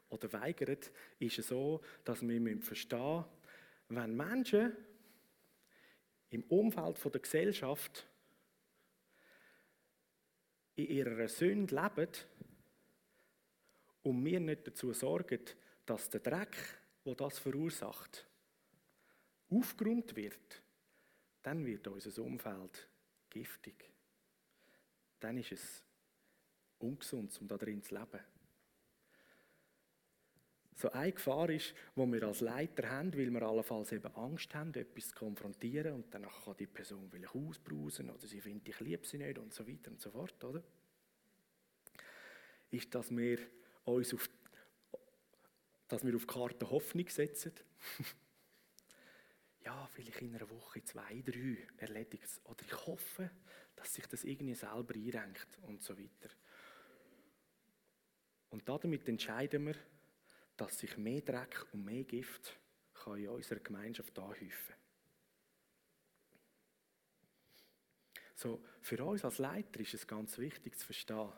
oder weigern, ist es so, dass wir verstehen müssen, wenn Menschen im Umfeld der Gesellschaft in ihrer Sünde leben und wir nicht dazu sorgen, dass der Dreck, wo das verursacht, aufgeräumt wird, dann wird unser Umfeld giftig. Dann ist es ungesund, um da drin zu leben. So eine Gefahr ist, wo wir als Leiter haben, weil wir allenfalls eben Angst haben, etwas zu konfrontieren und dann kann die Person vielleicht ausbrausen oder sie findet, ich liebe sie nicht und so weiter und so fort, oder? Ist, dass wir uns auf, dass wir auf Karte Hoffnung setzen. ja, vielleicht in einer Woche, zwei, drei erledigt es. Oder ich hoffe, dass sich das irgendwie selber einrenkt und so weiter. Und damit entscheiden wir, dass sich mehr Dreck und mehr Gift kann in unserer Gemeinschaft anhäufen So, für uns als Leiter ist es ganz wichtig zu verstehen,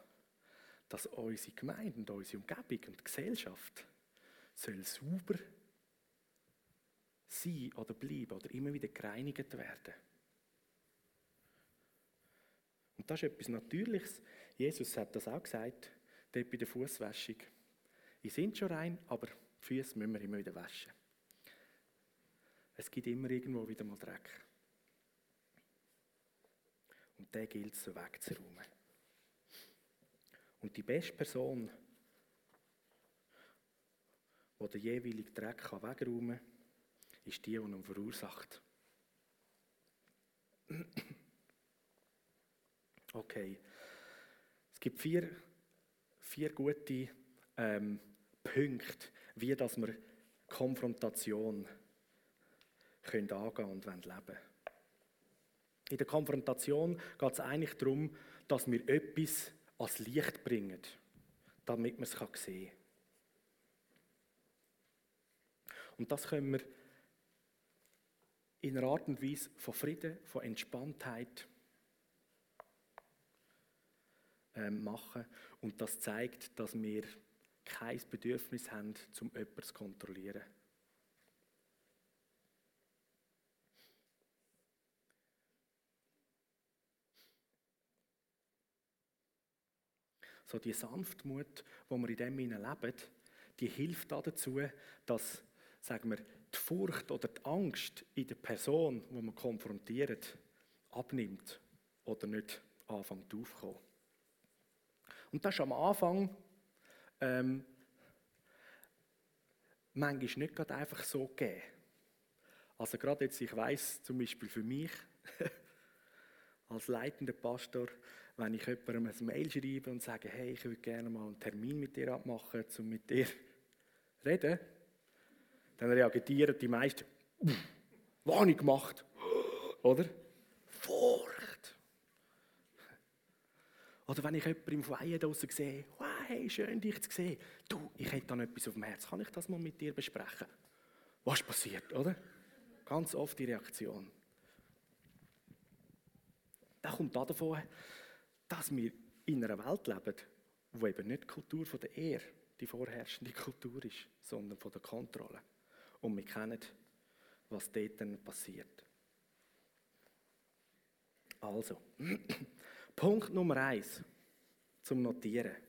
dass unsere Gemeinde und unsere Umgebung und Gesellschaft soll sauber sein oder bleiben oder immer wieder gereinigt werden. Und das ist etwas Natürliches. Jesus hat das auch gesagt, dort bei der Fußwäschung. Die sind schon rein, aber die Füße müssen wir immer wieder waschen. Es gibt immer irgendwo wieder mal Dreck. Und den gilt es so wegzuräumen. Und die beste Person, die den jeweiligen Dreck wegräumen kann, ist die, die ihn verursacht. Okay. Es gibt vier, vier gute ähm, Punkte, wie dass wir Konfrontation können angehen und leben wollen. In der Konfrontation geht es eigentlich darum, dass wir etwas ans Licht bringen, damit man es sehen kann. Und das können wir in einer Art und Weise von Frieden, von Entspanntheit ähm, machen. Und das zeigt, dass wir kein Bedürfnis haben, um jemanden zu kontrollieren. So die Sanftmut, die wir in dem leben, die hilft dazu, dass, sagen wir, die Furcht oder die Angst in der Person, die man konfrontiert, abnimmt oder nicht anfängt aufzukommen. Und das ist am Anfang ähm, manchmal nicht gerade einfach so gegeben. Also gerade jetzt, ich weiß zum Beispiel für mich, als leitender Pastor, wenn ich jemandem ein Mail schreibe und sage, hey, ich würde gerne mal einen Termin mit dir abmachen, um mit dir zu reden, dann reagieren die meisten, was habe ich gemacht? Oder? Furcht. Oder wenn ich jemanden im Foyer draußen sehe, wow, hey, schön dich zu sehen. Du, ich hätte da etwas auf dem Herz, kann ich das mal mit dir besprechen? Was passiert, oder? Ganz oft die Reaktion. Das kommt davon, dass wir in einer Welt leben, wo eben nicht die Kultur von der Ehre die vorherrschende Kultur ist, sondern von der Kontrolle. Und wir kennen, was dort dann passiert. Also, Punkt Nummer eins zum Notieren.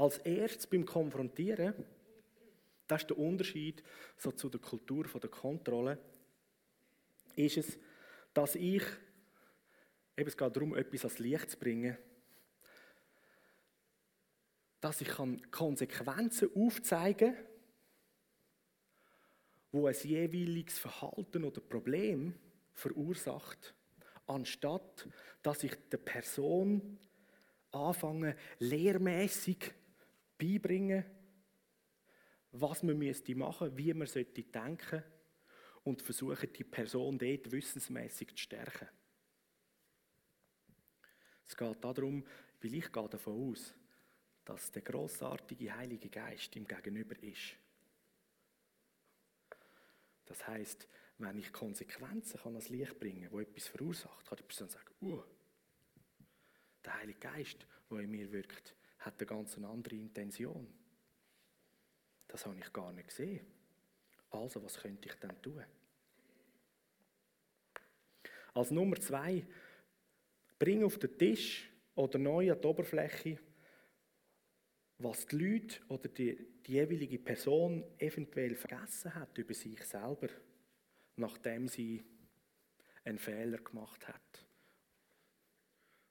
Als erstes beim Konfrontieren, das ist der Unterschied so zu der Kultur der Kontrolle, ist es, dass ich, eben es geht darum, etwas ans Licht zu bringen, dass ich Konsequenzen aufzeigen kann, wo ein jeweiliges Verhalten oder Problem verursacht, anstatt dass ich der Person anfange, lehrmäßig beibringen, was man müsste machen, wie man sollte denken und versuchen, die Person dort wissensmäßig zu stärken. Es geht darum, weil ich gehe davon aus, dass der großartige Heilige Geist im Gegenüber ist. Das heißt, wenn ich Konsequenzen kann ans Licht bringen kann, die etwas verursacht, kann die Person sagen, uh, der Heilige Geist, der in mir wirkt, hat eine ganz andere Intention. Das habe ich gar nicht gesehen. Also, was könnte ich denn tun? Als Nummer zwei, bring auf den Tisch oder neu an die Oberfläche, was die Leute oder die, die jeweilige Person eventuell vergessen hat über sich selber, nachdem sie einen Fehler gemacht hat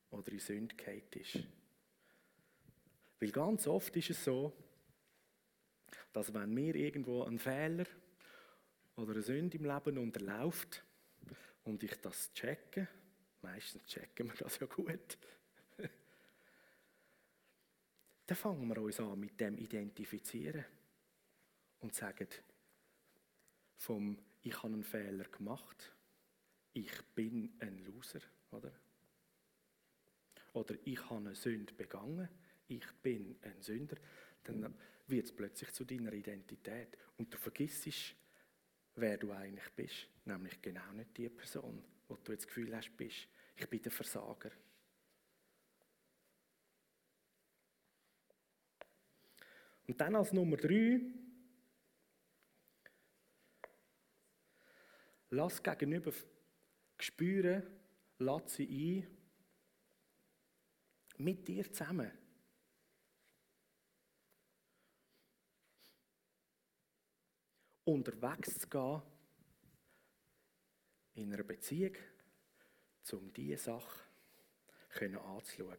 oder in Sünde ist. Weil ganz oft ist es so, dass wenn mir irgendwo ein Fehler oder eine Sünde im Leben unterläuft und ich das checke, meistens checken wir das ja gut, dann fangen wir uns an mit dem identifizieren und sagen, vom ich habe einen Fehler gemacht, ich bin ein Loser, oder? Oder ich habe eine Sünde begangen, ich bin ein Sünder, dann wird es plötzlich zu deiner Identität. Und du vergisst, wer du eigentlich bist. Nämlich genau nicht die Person, wo du jetzt das Gefühl hast, bist. Ich bin der Versager. Und dann als Nummer drei, lass gegenüber spüren, lass sie ein, mit dir zusammen unterwegs zu gehen in einer Beziehung, um diese Sache anzuschauen.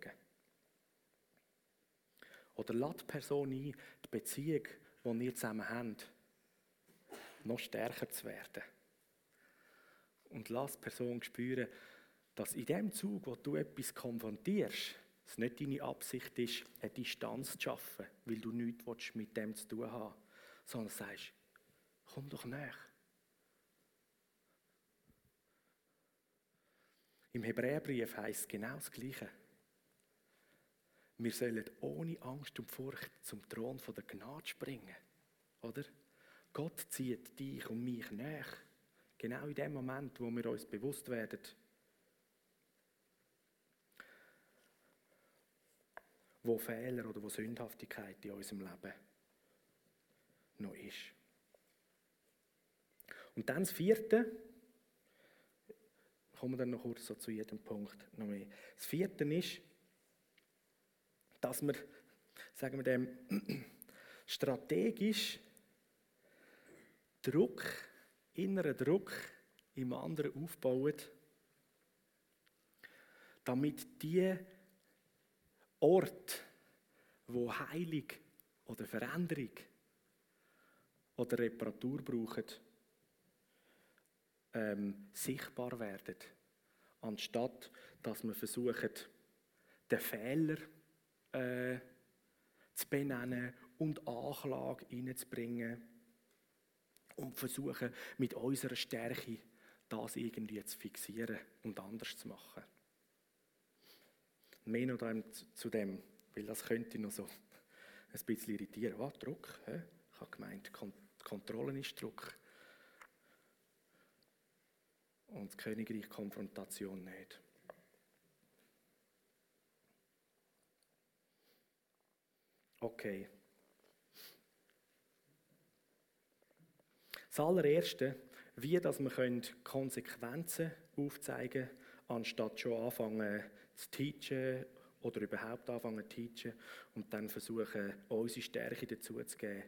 Oder lass die Person ein, die Beziehung, die ihr zusammen habt, noch stärker zu werden. Und lass die Person spüren, dass in dem Zug, wo du etwas konfrontierst, es nicht deine Absicht ist, eine Distanz zu schaffen, weil du nichts mit dem zu tun haben sondern sagst, Komm doch näher. Im Hebräerbrief heißt es genau das Gleiche. Wir sollen ohne Angst und Furcht zum Thron von der Gnade springen. Oder? Gott zieht dich und mich näher. Genau in dem Moment, wo wir uns bewusst werden, wo Fehler oder wo Sündhaftigkeit in unserem Leben noch ist. Und dann das vierte, kommen wir dann noch kurz so zu jedem Punkt noch mehr. Das vierte ist, dass wir, sagen wir dem, strategisch Druck, inneren Druck im anderen aufbauen, damit die Ort, wo Heilig oder Veränderung oder Reparatur brauchen, ähm, sichtbar werden, anstatt dass wir versuchen, den Fehler äh, zu benennen und Anklage hineinzubringen und versuchen, mit unserer Stärke das irgendwie zu fixieren und anders zu machen. Mehr noch zu dem, weil das könnte noch so ein bisschen irritieren. Was, Druck? Ich habe gemeint, Kontrolle ist Druck und das Königreich Konfrontation nicht. Okay. Das allererste, wie dass wir Konsequenzen aufzeigen können, anstatt schon anfangen zu teachen oder überhaupt anfangen zu teachen und dann versuchen, unsere Stärke dazu zu geben.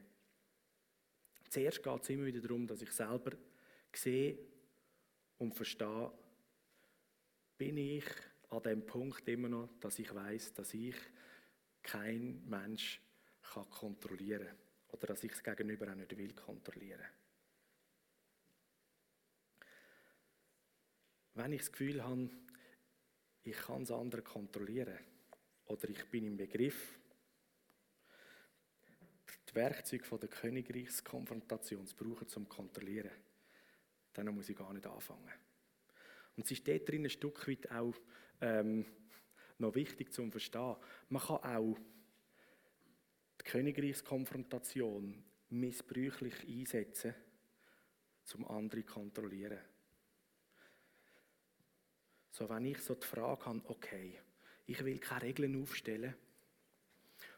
Zuerst geht es immer wieder darum, dass ich selber sehe, und verstehe, bin ich an dem Punkt immer noch, dass ich weiß, dass ich kein Mensch kann kontrollieren kann oder dass ich es gegenüber auch nicht will kontrollieren. Wenn ich das Gefühl habe, ich kann es andere kontrollieren oder ich bin im Begriff, die Werkzeuge der Königreichskonfrontation zu brauchen, zum Kontrollieren, dann muss ich gar nicht anfangen. Und es ist dort drin ein Stück weit auch ähm, noch wichtig zu verstehen. Man kann auch die Königreichskonfrontation missbräuchlich einsetzen, um andere zu kontrollieren. So, wenn ich so die Frage habe, okay, ich will keine Regeln aufstellen,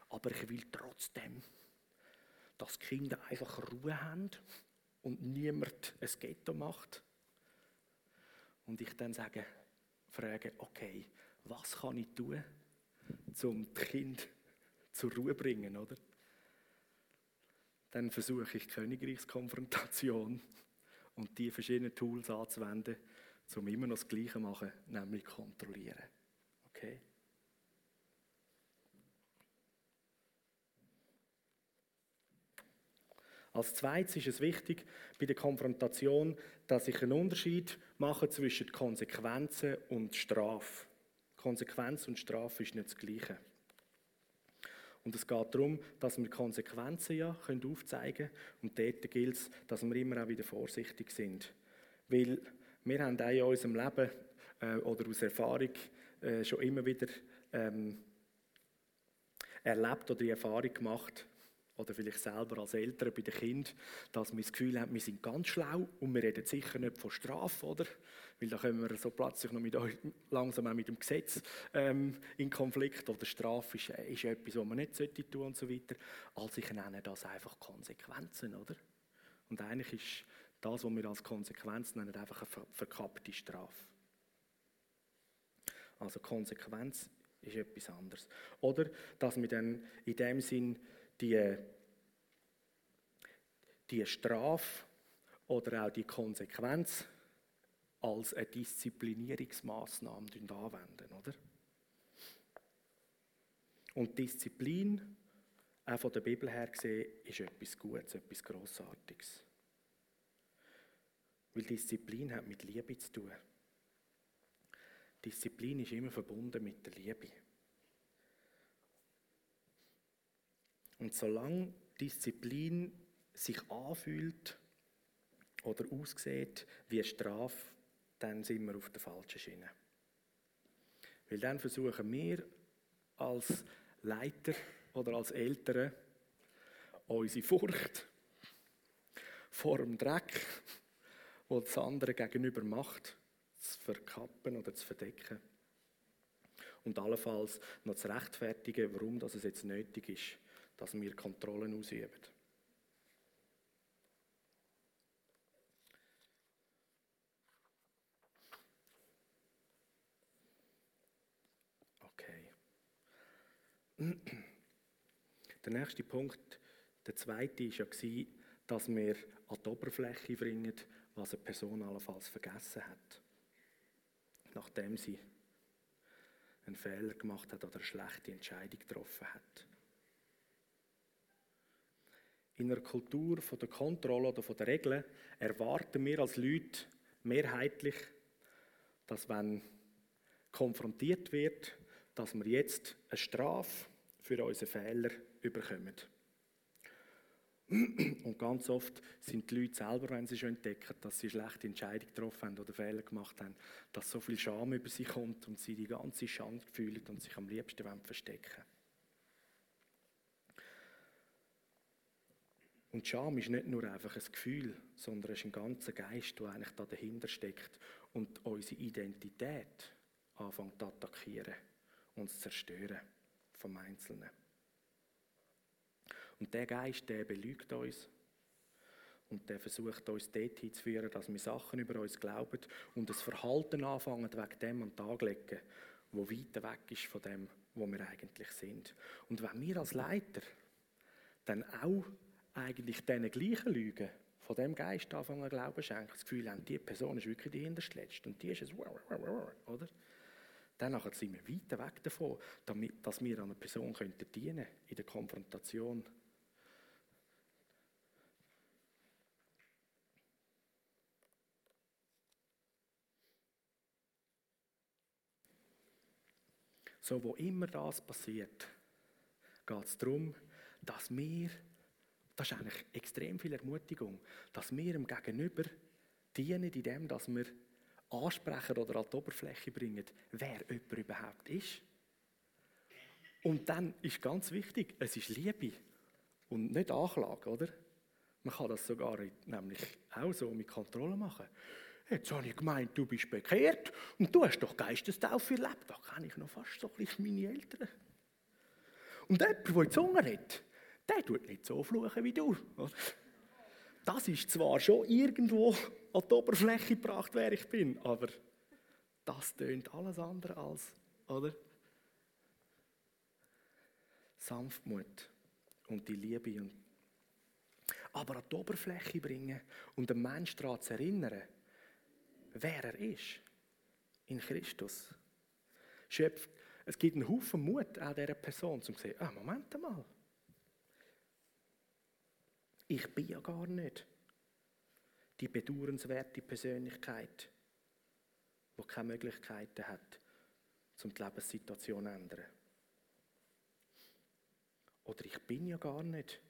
aber ich will trotzdem, dass die Kinder einfach Ruhe haben und niemand ein Ghetto macht. Und ich dann sage, frage, okay, was kann ich tun, um die Kinder zur Ruhe zu bringen, oder? Dann versuche ich Königreichskonfrontation und die verschiedenen Tools anzuwenden, um immer noch das Gleiche zu machen, nämlich kontrollieren. Okay? Als zweites ist es wichtig bei der Konfrontation, dass ich einen Unterschied mache zwischen Konsequenzen und Strafe. Konsequenz und Strafe ist nicht das Gleiche. Und es geht darum, dass wir Konsequenzen ja können aufzeigen können. Und dort gilt es, dass wir immer auch wieder vorsichtig sind. Weil wir haben auch in unserem Leben äh, oder aus Erfahrung äh, schon immer wieder ähm, erlebt oder die Erfahrung gemacht, oder vielleicht selber als Eltern bei den Kindern, dass wir das Gefühl haben, wir sind ganz schlau und wir reden sicher nicht von Strafe, oder? Weil da kommen wir so plötzlich noch mit, langsam auch mit dem Gesetz ähm, in Konflikt. Oder Strafe ist, ist etwas, was man nicht tun sollte und so weiter. Also ich nenne das einfach Konsequenzen, oder? Und eigentlich ist das, was wir als Konsequenz nennen, einfach eine verkappte Strafe. Also Konsequenz ist etwas anderes. Oder dass wir dann in dem Sinn die, die Strafe oder auch die Konsequenz als eine Disziplinierungsmaßnahme anwenden, oder? Und Disziplin, auch von der Bibel her gesehen, ist etwas Gutes, etwas Grossartiges. Weil Disziplin hat mit Liebe zu tun. Disziplin ist immer verbunden mit der Liebe. Und solange Disziplin sich anfühlt oder aussieht wie Strafe, dann sind wir auf der falschen Schiene. Weil dann versuchen wir als Leiter oder als Eltern unsere Furcht vor dem Dreck, den das andere gegenüber macht, zu verkappen oder zu verdecken. Und allenfalls noch zu rechtfertigen, warum das jetzt nötig ist, dass wir Kontrollen ausüben. Okay. Der nächste Punkt, der zweite, war ja, dass wir an die Oberfläche bringen, was eine Person allenfalls vergessen hat. Nachdem sie einen Fehler gemacht hat oder eine schlechte Entscheidung getroffen hat in einer Kultur von der Kontrolle oder von der Regeln erwarten wir als Leute mehrheitlich, dass wenn konfrontiert wird, dass wir jetzt eine Strafe für unsere Fehler überkommen. Und ganz oft sind die Leute selber, wenn sie schon entdecken, dass sie schlechte Entscheidungen getroffen haben oder Fehler gemacht haben, dass so viel Scham über sie kommt und sie die ganze Schande fühlen und sich am liebsten verstecken wollen. Und Scham ist nicht nur einfach ein Gefühl, sondern es ist ein ganzer Geist, der eigentlich da dahinter steckt und unsere Identität anfängt zu attackieren und zu zerstören vom Einzelnen. Und der Geist, der belügt uns und der versucht uns dorthin zu führen, dass wir Sachen über uns glauben und das Verhalten anfangen, wegen dem an den Tag legen, wo weiter weg ist von dem, wo wir eigentlich sind. Und wenn wir als Leiter dann auch eigentlich diesen gleichen Lügen von dem Geist anfangen Glauben schenken, das Gefühl haben, die Person ist wirklich die Hinterstletzte und die ist es, oder? Dann sind wir weiter weg davon, damit, dass wir einer Person könnten dienen in der Konfrontation. So, wo immer das passiert, geht es darum, dass wir das ist eigentlich extrem viel Ermutigung, dass wir dem Gegenüber dienen, indem dass wir ansprechen oder an die Oberfläche bringen, wer jemand überhaupt ist. Und dann ist ganz wichtig, es ist Liebe und nicht Anklage, oder? Man kann das sogar nämlich auch so mit Kontrolle machen. Jetzt habe ich gemeint, du bist bekehrt und du hast doch Geistestaufe erlebt. Da kenne ich noch fast so ein bisschen meine Eltern. Und jemand, der in die redet, der tut nicht so fluchen wie du. Das ist zwar schon irgendwo an die Oberfläche gebracht, wer ich bin, aber das tönt alles andere als, oder? Sanftmut und die Liebe. Aber an die Oberfläche bringen und den Menschen daran zu erinnern, wer er ist in Christus. Schöpft, es gibt einen Haufen Mut an dieser Person, um zu sehen, ah, Moment mal. Ich bin ja gar nicht die bedauernswerte Persönlichkeit, die keine Möglichkeiten hat, um die Lebenssituation zu ändern. Oder ich bin ja gar nicht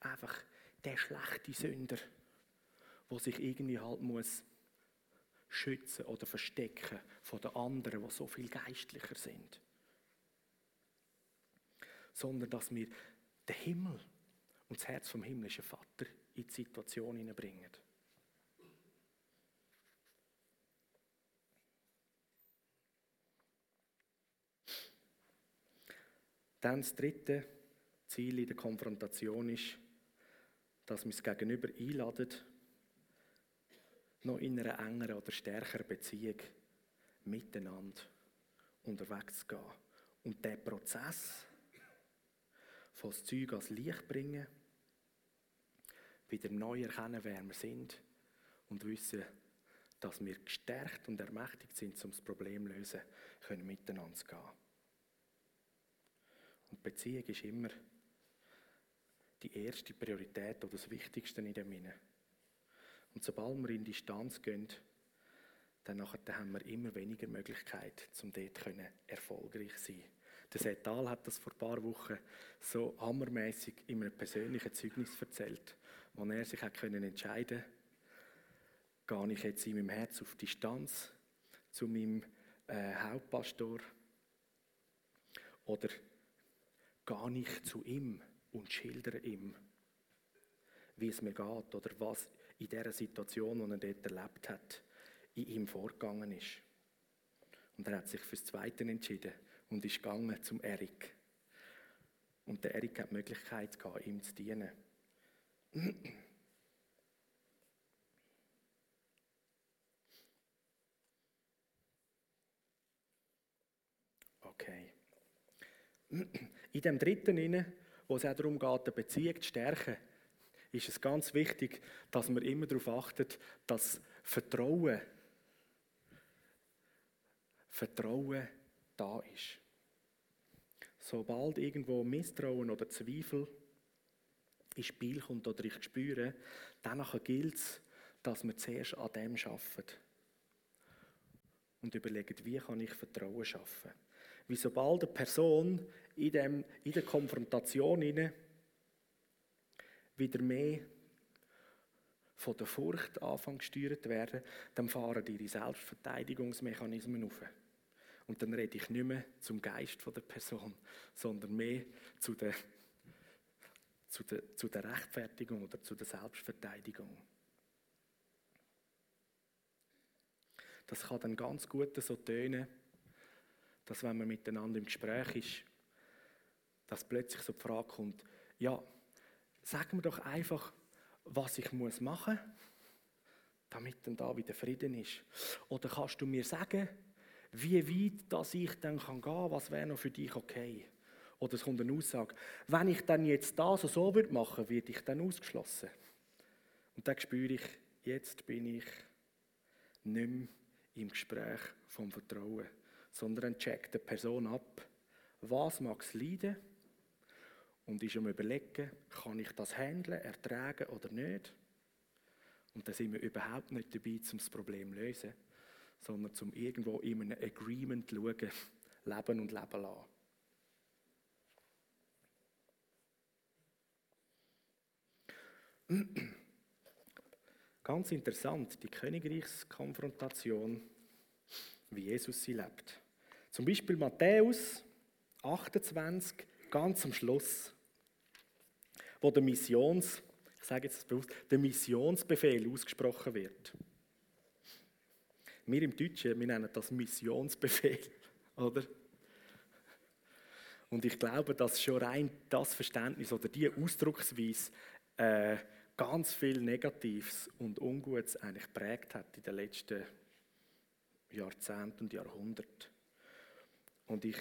einfach der schlechte Sünder, der sich irgendwie halt muss schützen oder verstecken von den anderen, die so viel geistlicher sind. Sondern dass wir den Himmel und das Herz vom himmlischen Vater in die Situation hineinbringen. Dann das dritte Ziel in der Konfrontation ist, dass wir das Gegenüber einladen, noch in einer engeren oder stärkeren Beziehung miteinander unterwegs zu gehen. Und der Prozess von das Zeug als Licht bringen, wieder neu erkennen, wer wir sind und wissen, dass wir gestärkt und ermächtigt sind, um das Problem zu lösen, können miteinander zu gehen. Und Beziehung ist immer die erste Priorität oder das Wichtigste in dem Sinne. Und sobald wir in Distanz gehen, dann haben wir immer weniger Möglichkeit, um dort erfolgreich zu sein. Der Setal hat das vor ein paar Wochen so hammermäßig in einem persönlichen Zeugnis erzählt, wo er sich hat können entscheiden gehe ich jetzt in meinem Herz auf Distanz zu meinem äh, Hauptpastor oder gehe ich zu ihm und schildere ihm, wie es mir geht oder was in der Situation, die er dort erlebt hat, in ihm vorgegangen ist. Und er hat sich fürs Zweite entschieden und ist gegangen zum Erik. Und der Erik hat die Möglichkeit gehabt, ihm zu dienen. Okay. In dem dritten inne, wo es auch darum geht, eine Beziehung zu stärken, ist es ganz wichtig, dass man immer darauf achtet, dass Vertrauen, Vertrauen da ist. Sobald irgendwo Misstrauen oder Zweifel ins Spiel kommt oder ich spüre, dann gilt es, dass wir zuerst an dem arbeiten und überlegen, wie kann ich Vertrauen schaffen. Wie sobald eine Person in, dem, in der Konfrontation wieder mehr von der Furcht anfangen gesteuert werden, dann fahren ihre Selbstverteidigungsmechanismen auf. Und dann rede ich nicht mehr zum Geist der Person, sondern mehr zu der, zu der, zu der Rechtfertigung oder zu der Selbstverteidigung. Das kann dann ganz gut so tönen, dass wenn man miteinander im Gespräch ist, dass plötzlich so die Frage kommt, ja, sag mir doch einfach, was ich muss machen muss, damit dann da wieder Frieden ist. Oder kannst du mir sagen, wie weit dass ich dann gehen kann, was wäre noch für dich okay? Oder es kommt eine Aussage, wenn ich dann jetzt das so, so würde machen, werde ich dann ausgeschlossen. Und dann spüre ich, jetzt bin ich nicht mehr im Gespräch vom Vertrauen, sondern checkt die Person ab, was mag es leiden und ist am überlegen, kann ich das handeln, ertragen oder nicht. Und dann sind wir überhaupt nicht dabei, um das Problem zu lösen, sondern zum irgendwo in einem Agreement zu schauen, leben und leben lassen. Ganz interessant, die Königreichskonfrontation, wie Jesus sie lebt. Zum Beispiel Matthäus 28, ganz am Schluss wo der Missions, ich sage jetzt bewusst, der Missionsbefehl ausgesprochen wird. Wir im Deutschen, wir nennen das Missionsbefehl, oder? Und ich glaube, dass schon rein das Verständnis oder die Ausdrucksweise äh, ganz viel Negatives und Ungutes eigentlich prägt hat in den letzten Jahrzehnten und Jahrhunderten. Und ich,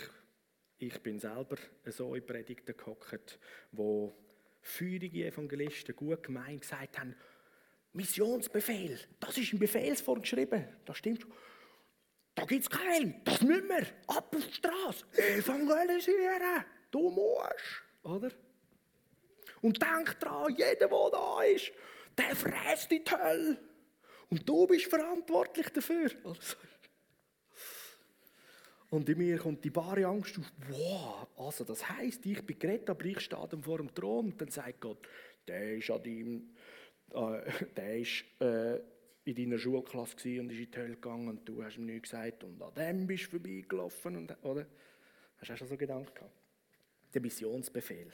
ich bin selber so in Predigten gehockt, wo feurige Evangelisten gut gemeint gesagt haben, Missionsbefehl, das ist im Befehlsform geschrieben, das stimmt. Da gibt es keinen, das müssen wir, ab auf die Straße, evangelisieren, du musst, oder? Und denk dran, jeder, der da ist, der fräst in die Hölle. Und du bist verantwortlich dafür. Also. Und in mir kommt die bare Angst auf, wow, also das heisst, ich bin gerettet, aber ich stehe vor dem Thron. Und dann sagt Gott, der ist an deinem, äh, der ist äh, in deiner Schulklasse und ist in die Hölle gegangen und du hast ihm nichts gesagt und an dem bist du vorbeigelaufen. Und, oder? Hast du auch schon so Gedanken gehabt? Der Missionsbefehl.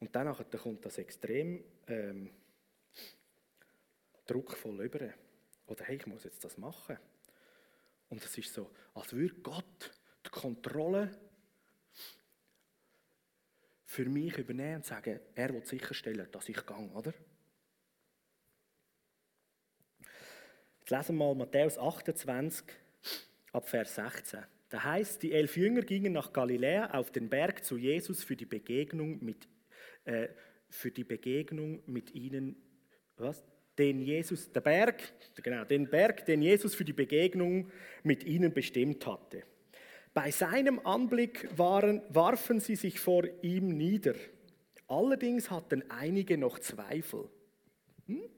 Und dann kommt das extrem ähm, druckvoll über. Oder hey, ich muss jetzt das machen. Und es ist so, als würde Gott die Kontrolle für mich übernehmen und sagen, er will sicherstellen, dass ich gehe, oder? Jetzt lesen wir mal Matthäus 28 ab Vers 16. Da heißt, die elf Jünger gingen nach Galiläa auf den Berg zu Jesus für die Begegnung mit äh, für die Begegnung mit ihnen, was? Den Jesus, der Berg, genau, den Berg, den Jesus für die Begegnung mit ihnen bestimmt hatte. Bei seinem Anblick waren, warfen sie sich vor ihm nieder. Allerdings hatten einige noch Zweifel. Hm?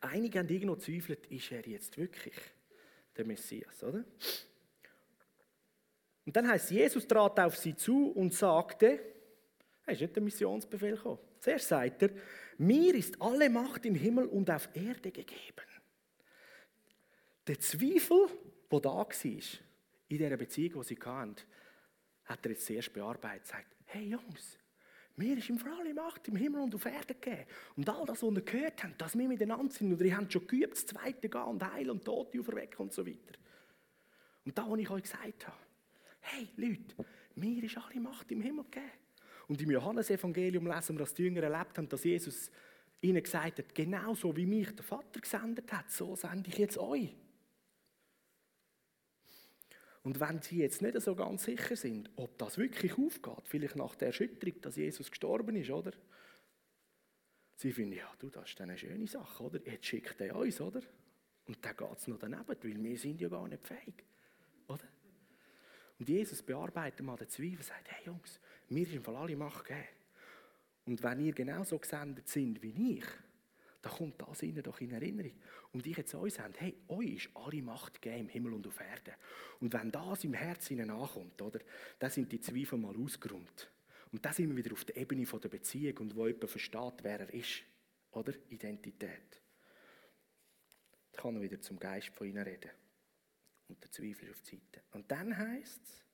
Einige haben irgendwo zweifelt, ist er jetzt wirklich der Messias, oder? Und dann heißt Jesus trat auf sie zu und sagte, er ist nicht der Missionsbefehl gekommen. Zuerst sagt er, mir ist alle Macht im Himmel und auf Erde gegeben. Der Zweifel, der da war, in dieser Beziehung, die sie hatten, hat er jetzt zuerst bearbeitet. Er sagt, hey Jungs, mir ist im Fall Macht im Himmel und auf Erde gegeben. Und all das, was ihr gehört habt, dass wir miteinander sind, oder ihr habt schon geübt, das Zweite gehen und heilen und Tote auferwecken und so weiter. Und da, wo ich euch gesagt habe, hey Leute, mir ist alle Macht im Himmel gegeben. Und im Johannesevangelium lesen wir, dass die Jünger erlebt haben, dass Jesus ihnen gesagt hat, genauso wie mich der Vater gesendet hat, so sende ich jetzt euch. Und wenn sie jetzt nicht so ganz sicher sind, ob das wirklich aufgeht, vielleicht nach der Erschütterung, dass Jesus gestorben ist, oder? Sie finden, ja, du, das ist eine schöne Sache, oder? Jetzt schickt er uns, oder? Und dann geht es noch daneben, weil wir sind ja gar nicht fähig, oder? Und Jesus bearbeitet mal den Zweifel und sagt, hey Jungs, mir ist im Fall alle Macht gegeben. Und wenn ihr genauso gesendet sind wie ich, dann kommt das Ihnen doch in Erinnerung. Und ich jetzt euch sage, hey, euch ist alle Macht gegeben im Himmel und auf Erde. Und wenn das im Herzen ankommt, oder, dann sind die Zweifel mal ausgeräumt. Und dann sind wir wieder auf der Ebene der Beziehung und wo jemand versteht, wer er ist. Oder? Identität. Dann kann er wieder zum Geist von Ihnen reden. Und der Zweifel ist auf die Seite. Und dann heißt es,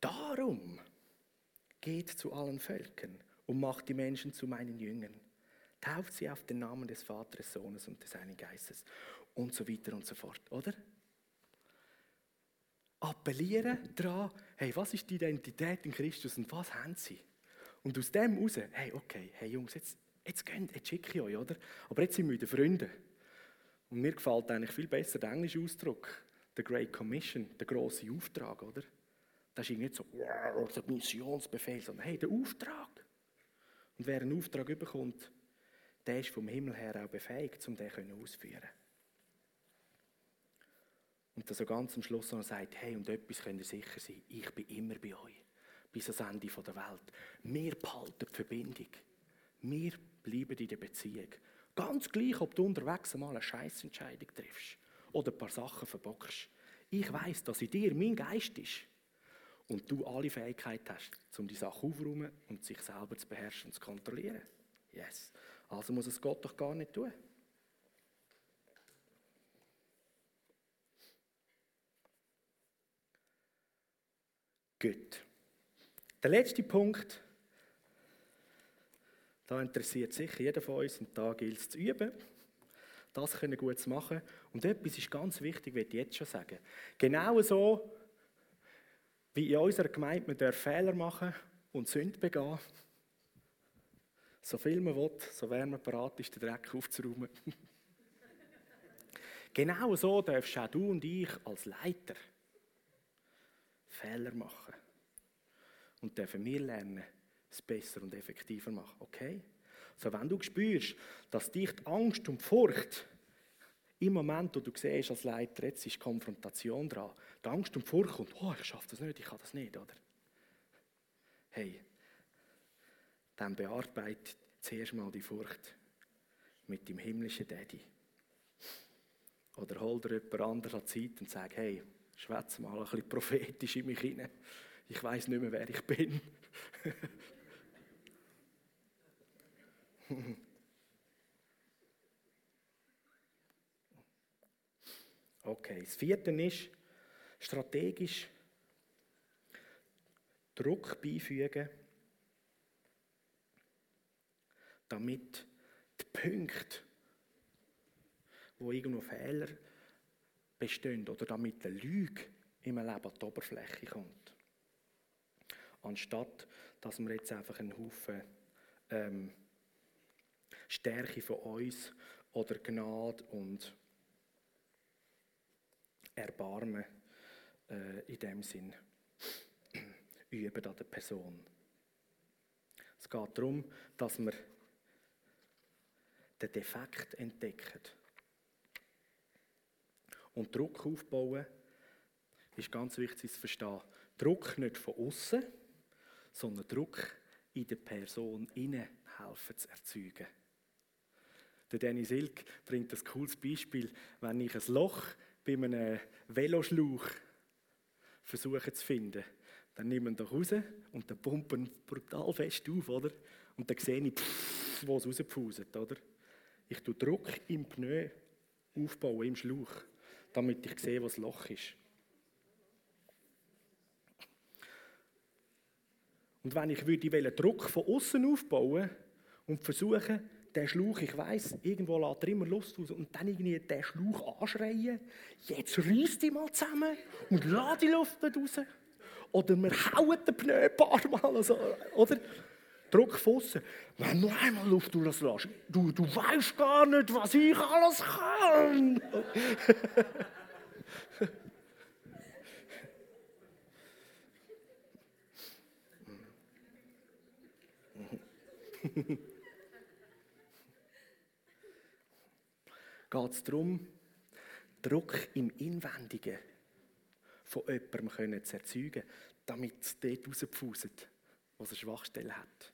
darum geht zu allen Völkern und macht die Menschen zu meinen Jüngern. Tauft sie auf den Namen des Vaters, Sohnes und des Heiligen Geistes und so weiter und so fort, oder? Appellieren daran, hey, was ist die Identität in Christus und was haben sie? Und aus dem heraus, hey, okay, hey Jungs, jetzt, jetzt, geht, jetzt schicke ich euch, oder? Aber jetzt sind wir wieder Freunde. Und mir gefällt eigentlich viel besser der englische Ausdruck, der Great Commission, der große Auftrag, oder? Das ist nicht so, wow, der Missionsbefehl, sondern hey, der Auftrag. Und wer einen Auftrag bekommt, der ist vom Himmel her auch befähigt, um den auszuführen. Und dass er ganz am Schluss noch sagt, hey, und etwas könnt ihr sicher sein, ich bin immer bei euch, bis ans Ende der Welt. Wir behalten die Verbindung. Wir bleiben in der Beziehung. Ganz gleich, ob du unterwegs einmal eine Scheißentscheidung triffst oder ein paar Sachen verbockst. Ich weiß, dass in dir mein Geist ist und du alle Fähigkeit hast, um die Sache aufzuräumen und sich selber zu beherrschen und zu kontrollieren. Yes. Also muss es Gott doch gar nicht tun. Gut. Der letzte Punkt da interessiert sicher jeder von uns und da gilt es zu üben. das können gut machen. Und etwas ist ganz wichtig, will ich jetzt schon sagen. Genau so, wie in unserer Gemeinde man Fehler machen und Sünde begehen so viel man will, so man bereit, ist, den Dreck aufzuräumen. genau so darfst auch du und ich als Leiter Fehler machen. Und dürfen wir lernen, es besser und effektiver machen. Okay? So, wenn du spürst, dass dich die Angst und die Furcht im Moment, wo du siehst als Leiter, jetzt ist Konfrontation dran, die Angst und die Furcht kommt, oh, ich schaffe das nicht, ich kann das nicht, oder? Hey, dann bearbeitet zuerst mal die Furcht mit dem himmlischen Daddy. Oder hol dir jemand anderes an Zeit und sag, hey, schwätze mal ein bisschen prophetisch in mich hinein. Ich weiß nicht mehr, wer ich bin. Okay, das vierte ist strategisch Druck beifügen, damit die Punkte, wo irgendwo Fehler bestehen oder damit eine Lüge im Leben an die Oberfläche kommt. Anstatt, dass wir jetzt einfach einen Haufen ähm, Stärke von uns oder Gnade und Erbarmen äh, in dem Sinn üben an der Person. Es geht darum, dass wir den Defekt entdecken. Und Druck aufbauen ist ganz wichtig zu verstehen. Druck nicht von außen, sondern Druck in der Person innen helfen zu erzeugen. Der Danny Silk bringt ein cooles Beispiel, wenn ich ein Loch bei einem Veloschlauch versuche zu finden. Dann nehmen wir ihn raus und dann pumpen brutal fest auf, oder? Und dann sehe ich, wo es rauspfuset, oder? Ich tue Druck im Pneu aufbauen, im Schlauch, damit ich sehe, wo das Loch ist. Und wenn ich würde Druck von außen aufbauen und versuchen, der Schlauch, ich weiß, irgendwo lässt er immer Lust aus und dann irgendwie den Schlauch anschreien, jetzt reiß die mal zusammen und lass die Luft nicht raus. Oder wir hauen den Pneu ein paar Mal, also, oder? Druck außen. Wenn du einmal Luft lässt, du, du weißt gar nicht, was ich alles kann. geht es darum, Druck im Inwendigen von jemandem zu erzeugen, damit es dort rauspfuset, wo es eine Schwachstelle hat.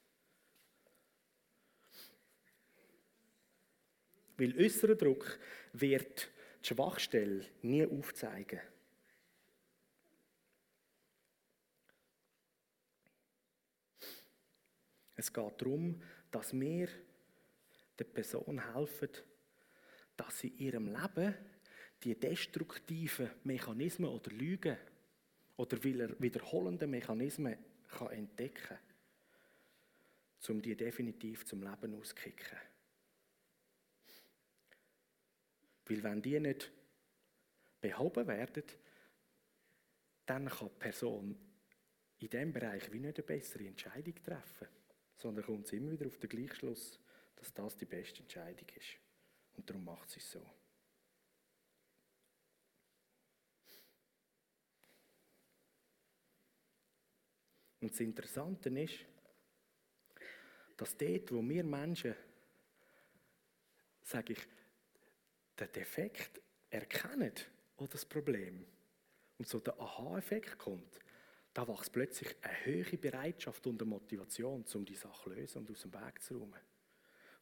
Weil äußerer Druck wird die Schwachstelle nie aufzeigen. Es geht darum, dass wir der Person helfen, dass sie in ihrem Leben die destruktiven Mechanismen oder Lügen oder wiederholenden Mechanismen kann entdecken kann, um die definitiv zum Leben auszukicken. Weil wenn die nicht behoben werden, dann kann die Person in diesem Bereich wie nicht eine bessere Entscheidung treffen, sondern kommt immer wieder auf den Gleichschluss, dass das die beste Entscheidung ist. Und darum macht sie es so. Und das Interessante ist, dass dort, wo wir Menschen, sage ich, den Defekt erkennen oder das Problem und so der Aha-Effekt kommt, da wächst plötzlich eine höhere Bereitschaft und eine Motivation, um die Sache zu lösen und aus dem Weg zu räumen.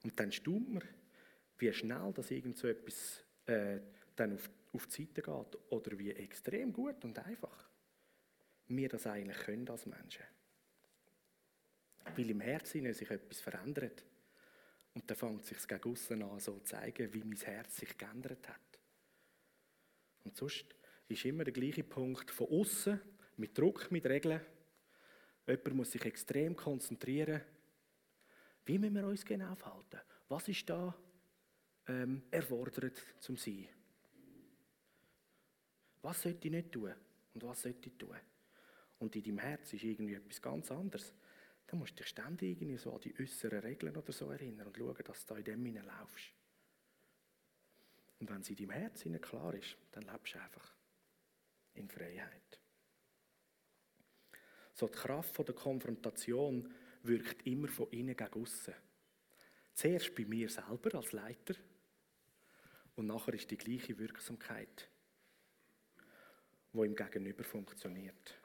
Und dann staunt man, wie schnell das irgend so etwas äh, dann auf, auf die Seite geht oder wie extrem gut und einfach wir das eigentlich können als Menschen. Weil im Herzen sich etwas verändert. Und dann fängt es sich gegen aussen an, so zu zeigen, wie mein Herz sich geändert hat. Und sonst ist immer der gleiche Punkt von außen, mit Druck, mit Regeln. Jemand muss sich extrem konzentrieren. Wie müssen wir uns genau verhalten? Was ist da ähm, erfordert zum Sein. Was sollte ich nicht tun und was sollte ich tun? Und in deinem Herz ist irgendwie etwas ganz anderes. Dann musst du dich ständig irgendwie so an die äußeren Regeln oder so erinnern und schauen, dass du da in dem laufst. Und wenn es in deinem Herz klar ist, dann lebst du einfach in Freiheit. So die Kraft der Konfrontation wirkt immer von innen gegen außen. Zuerst bei mir selber als Leiter und nachher ist die gleiche Wirksamkeit, wo im Gegenüber funktioniert.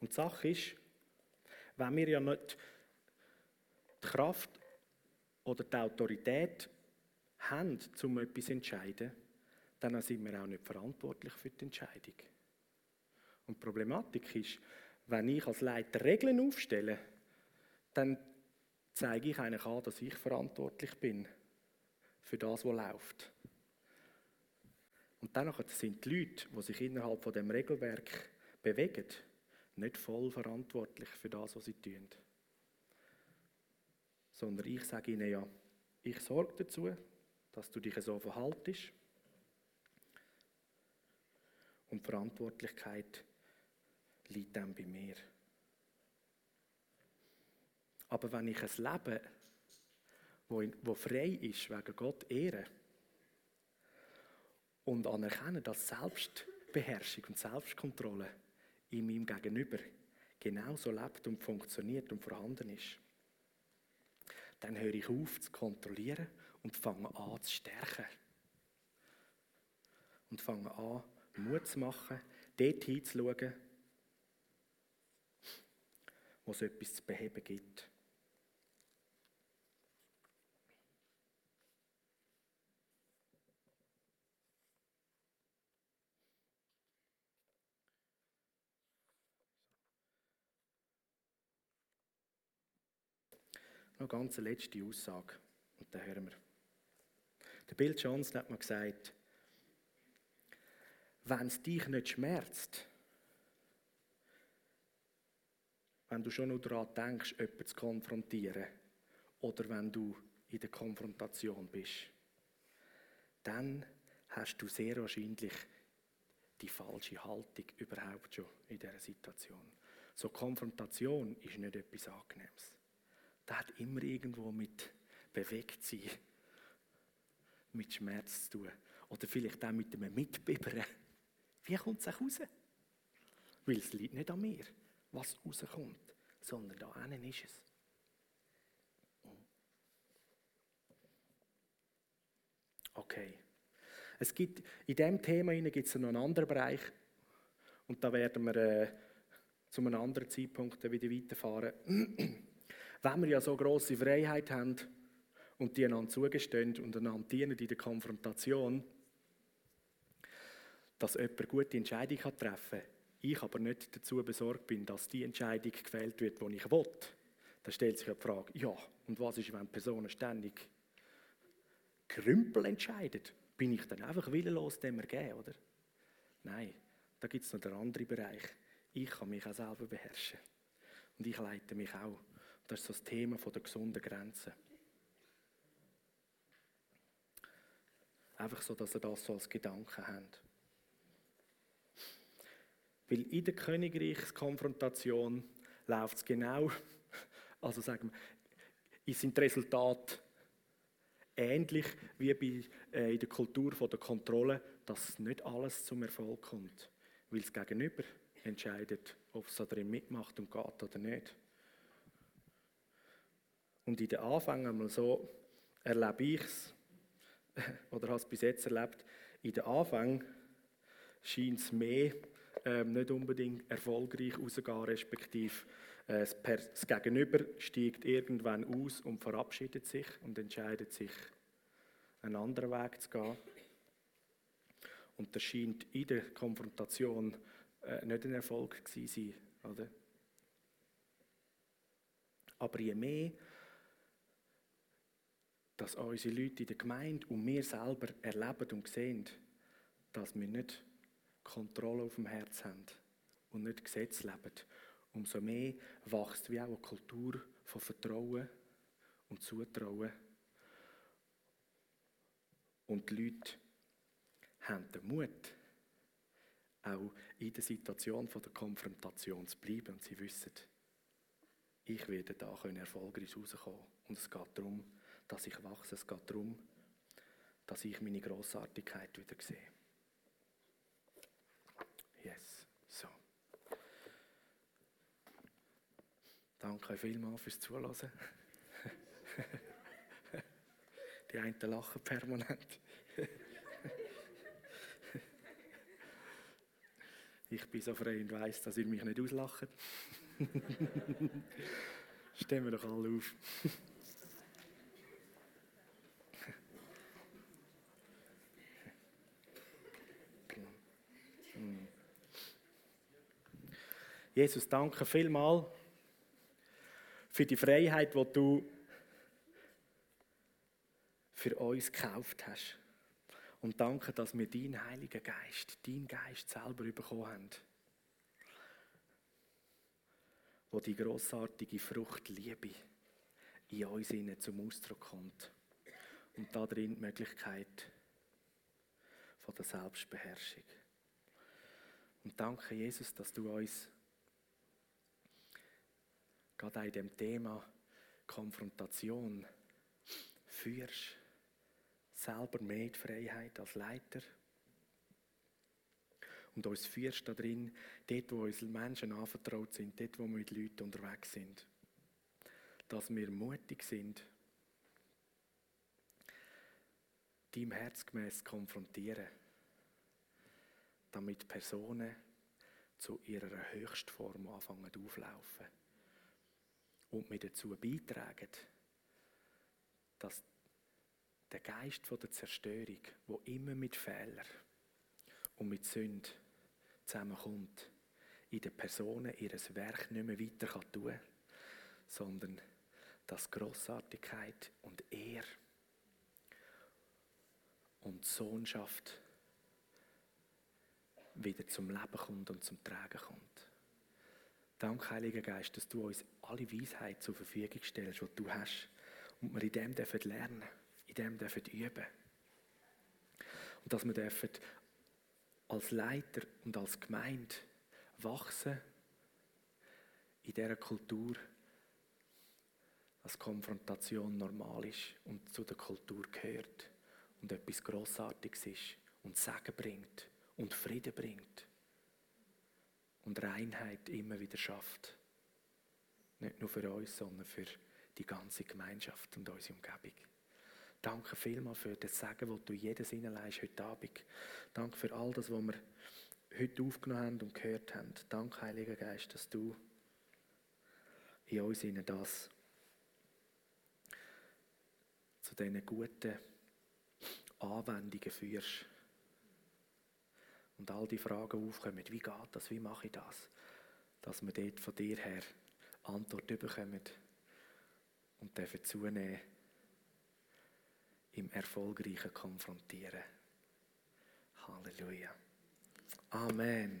Und die Sache ist, wenn wir ja nicht die Kraft oder die Autorität haben, um etwas zu entscheiden, dann sind wir auch nicht verantwortlich für die Entscheidung. Und die Problematik ist, wenn ich als Leiter Regeln aufstelle, dann zeige ich eigentlich an, dass ich verantwortlich bin für das, was läuft. Und dann sind die Leute, die sich innerhalb von dem Regelwerk bewegen, nicht voll verantwortlich für das, was sie tun. Sondern ich sage ihnen ja, ich sorge dazu, dass du dich so verhaltest. Und Verantwortlichkeit liegt dann bei mir. Aber wenn ich ein Leben, wo, wo frei ist, wegen Gott ehren und anerkennen, dass Selbstbeherrschung und Selbstkontrolle in meinem Gegenüber genauso lebt und funktioniert und vorhanden ist, dann höre ich auf zu kontrollieren und fange an zu stärken. Und fange an, Mut zu machen, dort hinzuschauen, wo es etwas zu beheben gibt. Noch eine letzte Aussage. Und da hören wir. Der Bill Johnson hat mal gesagt, wenn es dich nicht schmerzt, wenn du schon nur daran denkst, jemanden zu konfrontieren, oder wenn du in der Konfrontation bist, dann hast du sehr wahrscheinlich die falsche Haltung überhaupt schon in dieser Situation. So Konfrontation ist nicht etwas Angenehmes das hat immer irgendwo mit Bewegtsein, mit Schmerz zu tun. Oder vielleicht auch mit einem Mitbibbern. Wie kommt es auch raus? Weil es liegt nicht an mir, was rauskommt, sondern da innen ist es. Okay. Es gibt, in diesem Thema gibt es noch einen anderen Bereich. Und da werden wir äh, zu einem anderen Zeitpunkt wieder weiterfahren. Wenn wir ja so große Freiheit haben und die einander zugestehen und einander dienen in der Konfrontation, dass jemand gute Entscheidungen treffen kann, ich aber nicht dazu besorgt bin, dass die Entscheidung gefällt wird, die ich will, dann stellt sich ja die Frage, ja, und was ist, wenn Personen ständig Krümpel entscheiden? Bin ich dann einfach willenlos dem ergeben, oder? Nein, da gibt es noch den anderen Bereich. Ich kann mich auch selber beherrschen. Und ich leite mich auch das ist so das Thema der gesunden Grenzen. Einfach so, dass ihr das so als Gedanken habt. Weil in der Königreichskonfrontation läuft es genau, also sagen wir, sind die Resultate ähnlich wie bei, äh, in der Kultur von der Kontrolle, dass nicht alles zum Erfolg kommt, weil das Gegenüber entscheidet, ob es da drin mitmacht und geht oder nicht. Und in den Anfängen einmal so erlebe ich es, oder habe es bis jetzt erlebt, in den Anfängen scheint es mehr ähm, nicht unbedingt erfolgreich rauszugehen, respektive äh, das Gegenüber steigt irgendwann aus und verabschiedet sich und entscheidet sich, einen anderen Weg zu gehen. Und das scheint in der Konfrontation äh, nicht ein Erfolg gewesen sein, oder? Aber je mehr dass unsere Leute in der Gemeinde und wir selber erleben und sehen, dass wir nicht Kontrolle auf dem Herz haben und nicht Gesetz leben umso mehr wächst wie auch eine Kultur von Vertrauen und Zutrauen. Und die Leute haben den Mut, auch in der Situation von der Konfrontation zu bleiben. Und sie wissen, ich werde da erfolgreich rauskommen. Und es geht darum, dass ich wachse. Es geht darum, dass ich meine Grossartigkeit wieder sehe. Yes, so. Danke vielmals fürs Zuhören. Die einen lachen permanent. Ich bin so frei und weiss, dass ihr mich nicht auslacht. Stehen wir doch alle auf. Jesus, danke vielmal für die Freiheit, die du für uns gekauft hast. Und danke, dass wir deinen Heiligen Geist, deinen Geist selber bekommen haben. Wo die großartige Frucht Liebe in uns zum Ausdruck kommt. Und darin die Möglichkeit von der Selbstbeherrschung. Und danke, Jesus, dass du uns gerade auch in dem Thema Konfrontation führst selber mehr die Freiheit als Leiter. Und uns führst da drin, dort, wo uns Menschen anvertraut sind, dort, wo wir mit Leuten unterwegs sind. Dass wir mutig sind, deinem Herz gemäß konfrontieren, damit Personen zu ihrer Höchstform anfangen auflaufen und mir dazu beitragen, dass der Geist der Zerstörung, wo immer mit Fehlern und mit Sünd zusammenkommt, in den Personen ihres Werk nicht mehr weiter kann tun, sondern dass Grossartigkeit und Ehr und Sohnschaft wieder zum Leben kommt und zum Tragen kommt. Danke, Heiliger Geist, dass du uns alle Weisheit zur Verfügung stellst, die du hast und wir in dem dürfen lernen in dem dürfen üben. Und dass wir dürfen als Leiter und als Gemeinde wachsen in dieser Kultur, dass Konfrontation normal ist und zu der Kultur gehört und etwas Grossartiges ist und Segen bringt und Frieden bringt und Reinheit immer wieder schafft. Nicht nur für uns, sondern für die ganze Gemeinschaft und unsere Umgebung. Danke vielmals für das Segen, das du jedes hineinlegst heute Abend. Danke für all das, was wir heute aufgenommen haben und gehört haben. Danke, Heiliger Geist, dass du in uns ihnen das zu diesen guten Anwendungen führst. Und all die Fragen aufkommen, wie geht das, wie mache ich das? Dass wir dort von dir her Antwort bekommen und dürfen zunehmen im erfolgreichen Konfrontieren. Halleluja. Amen.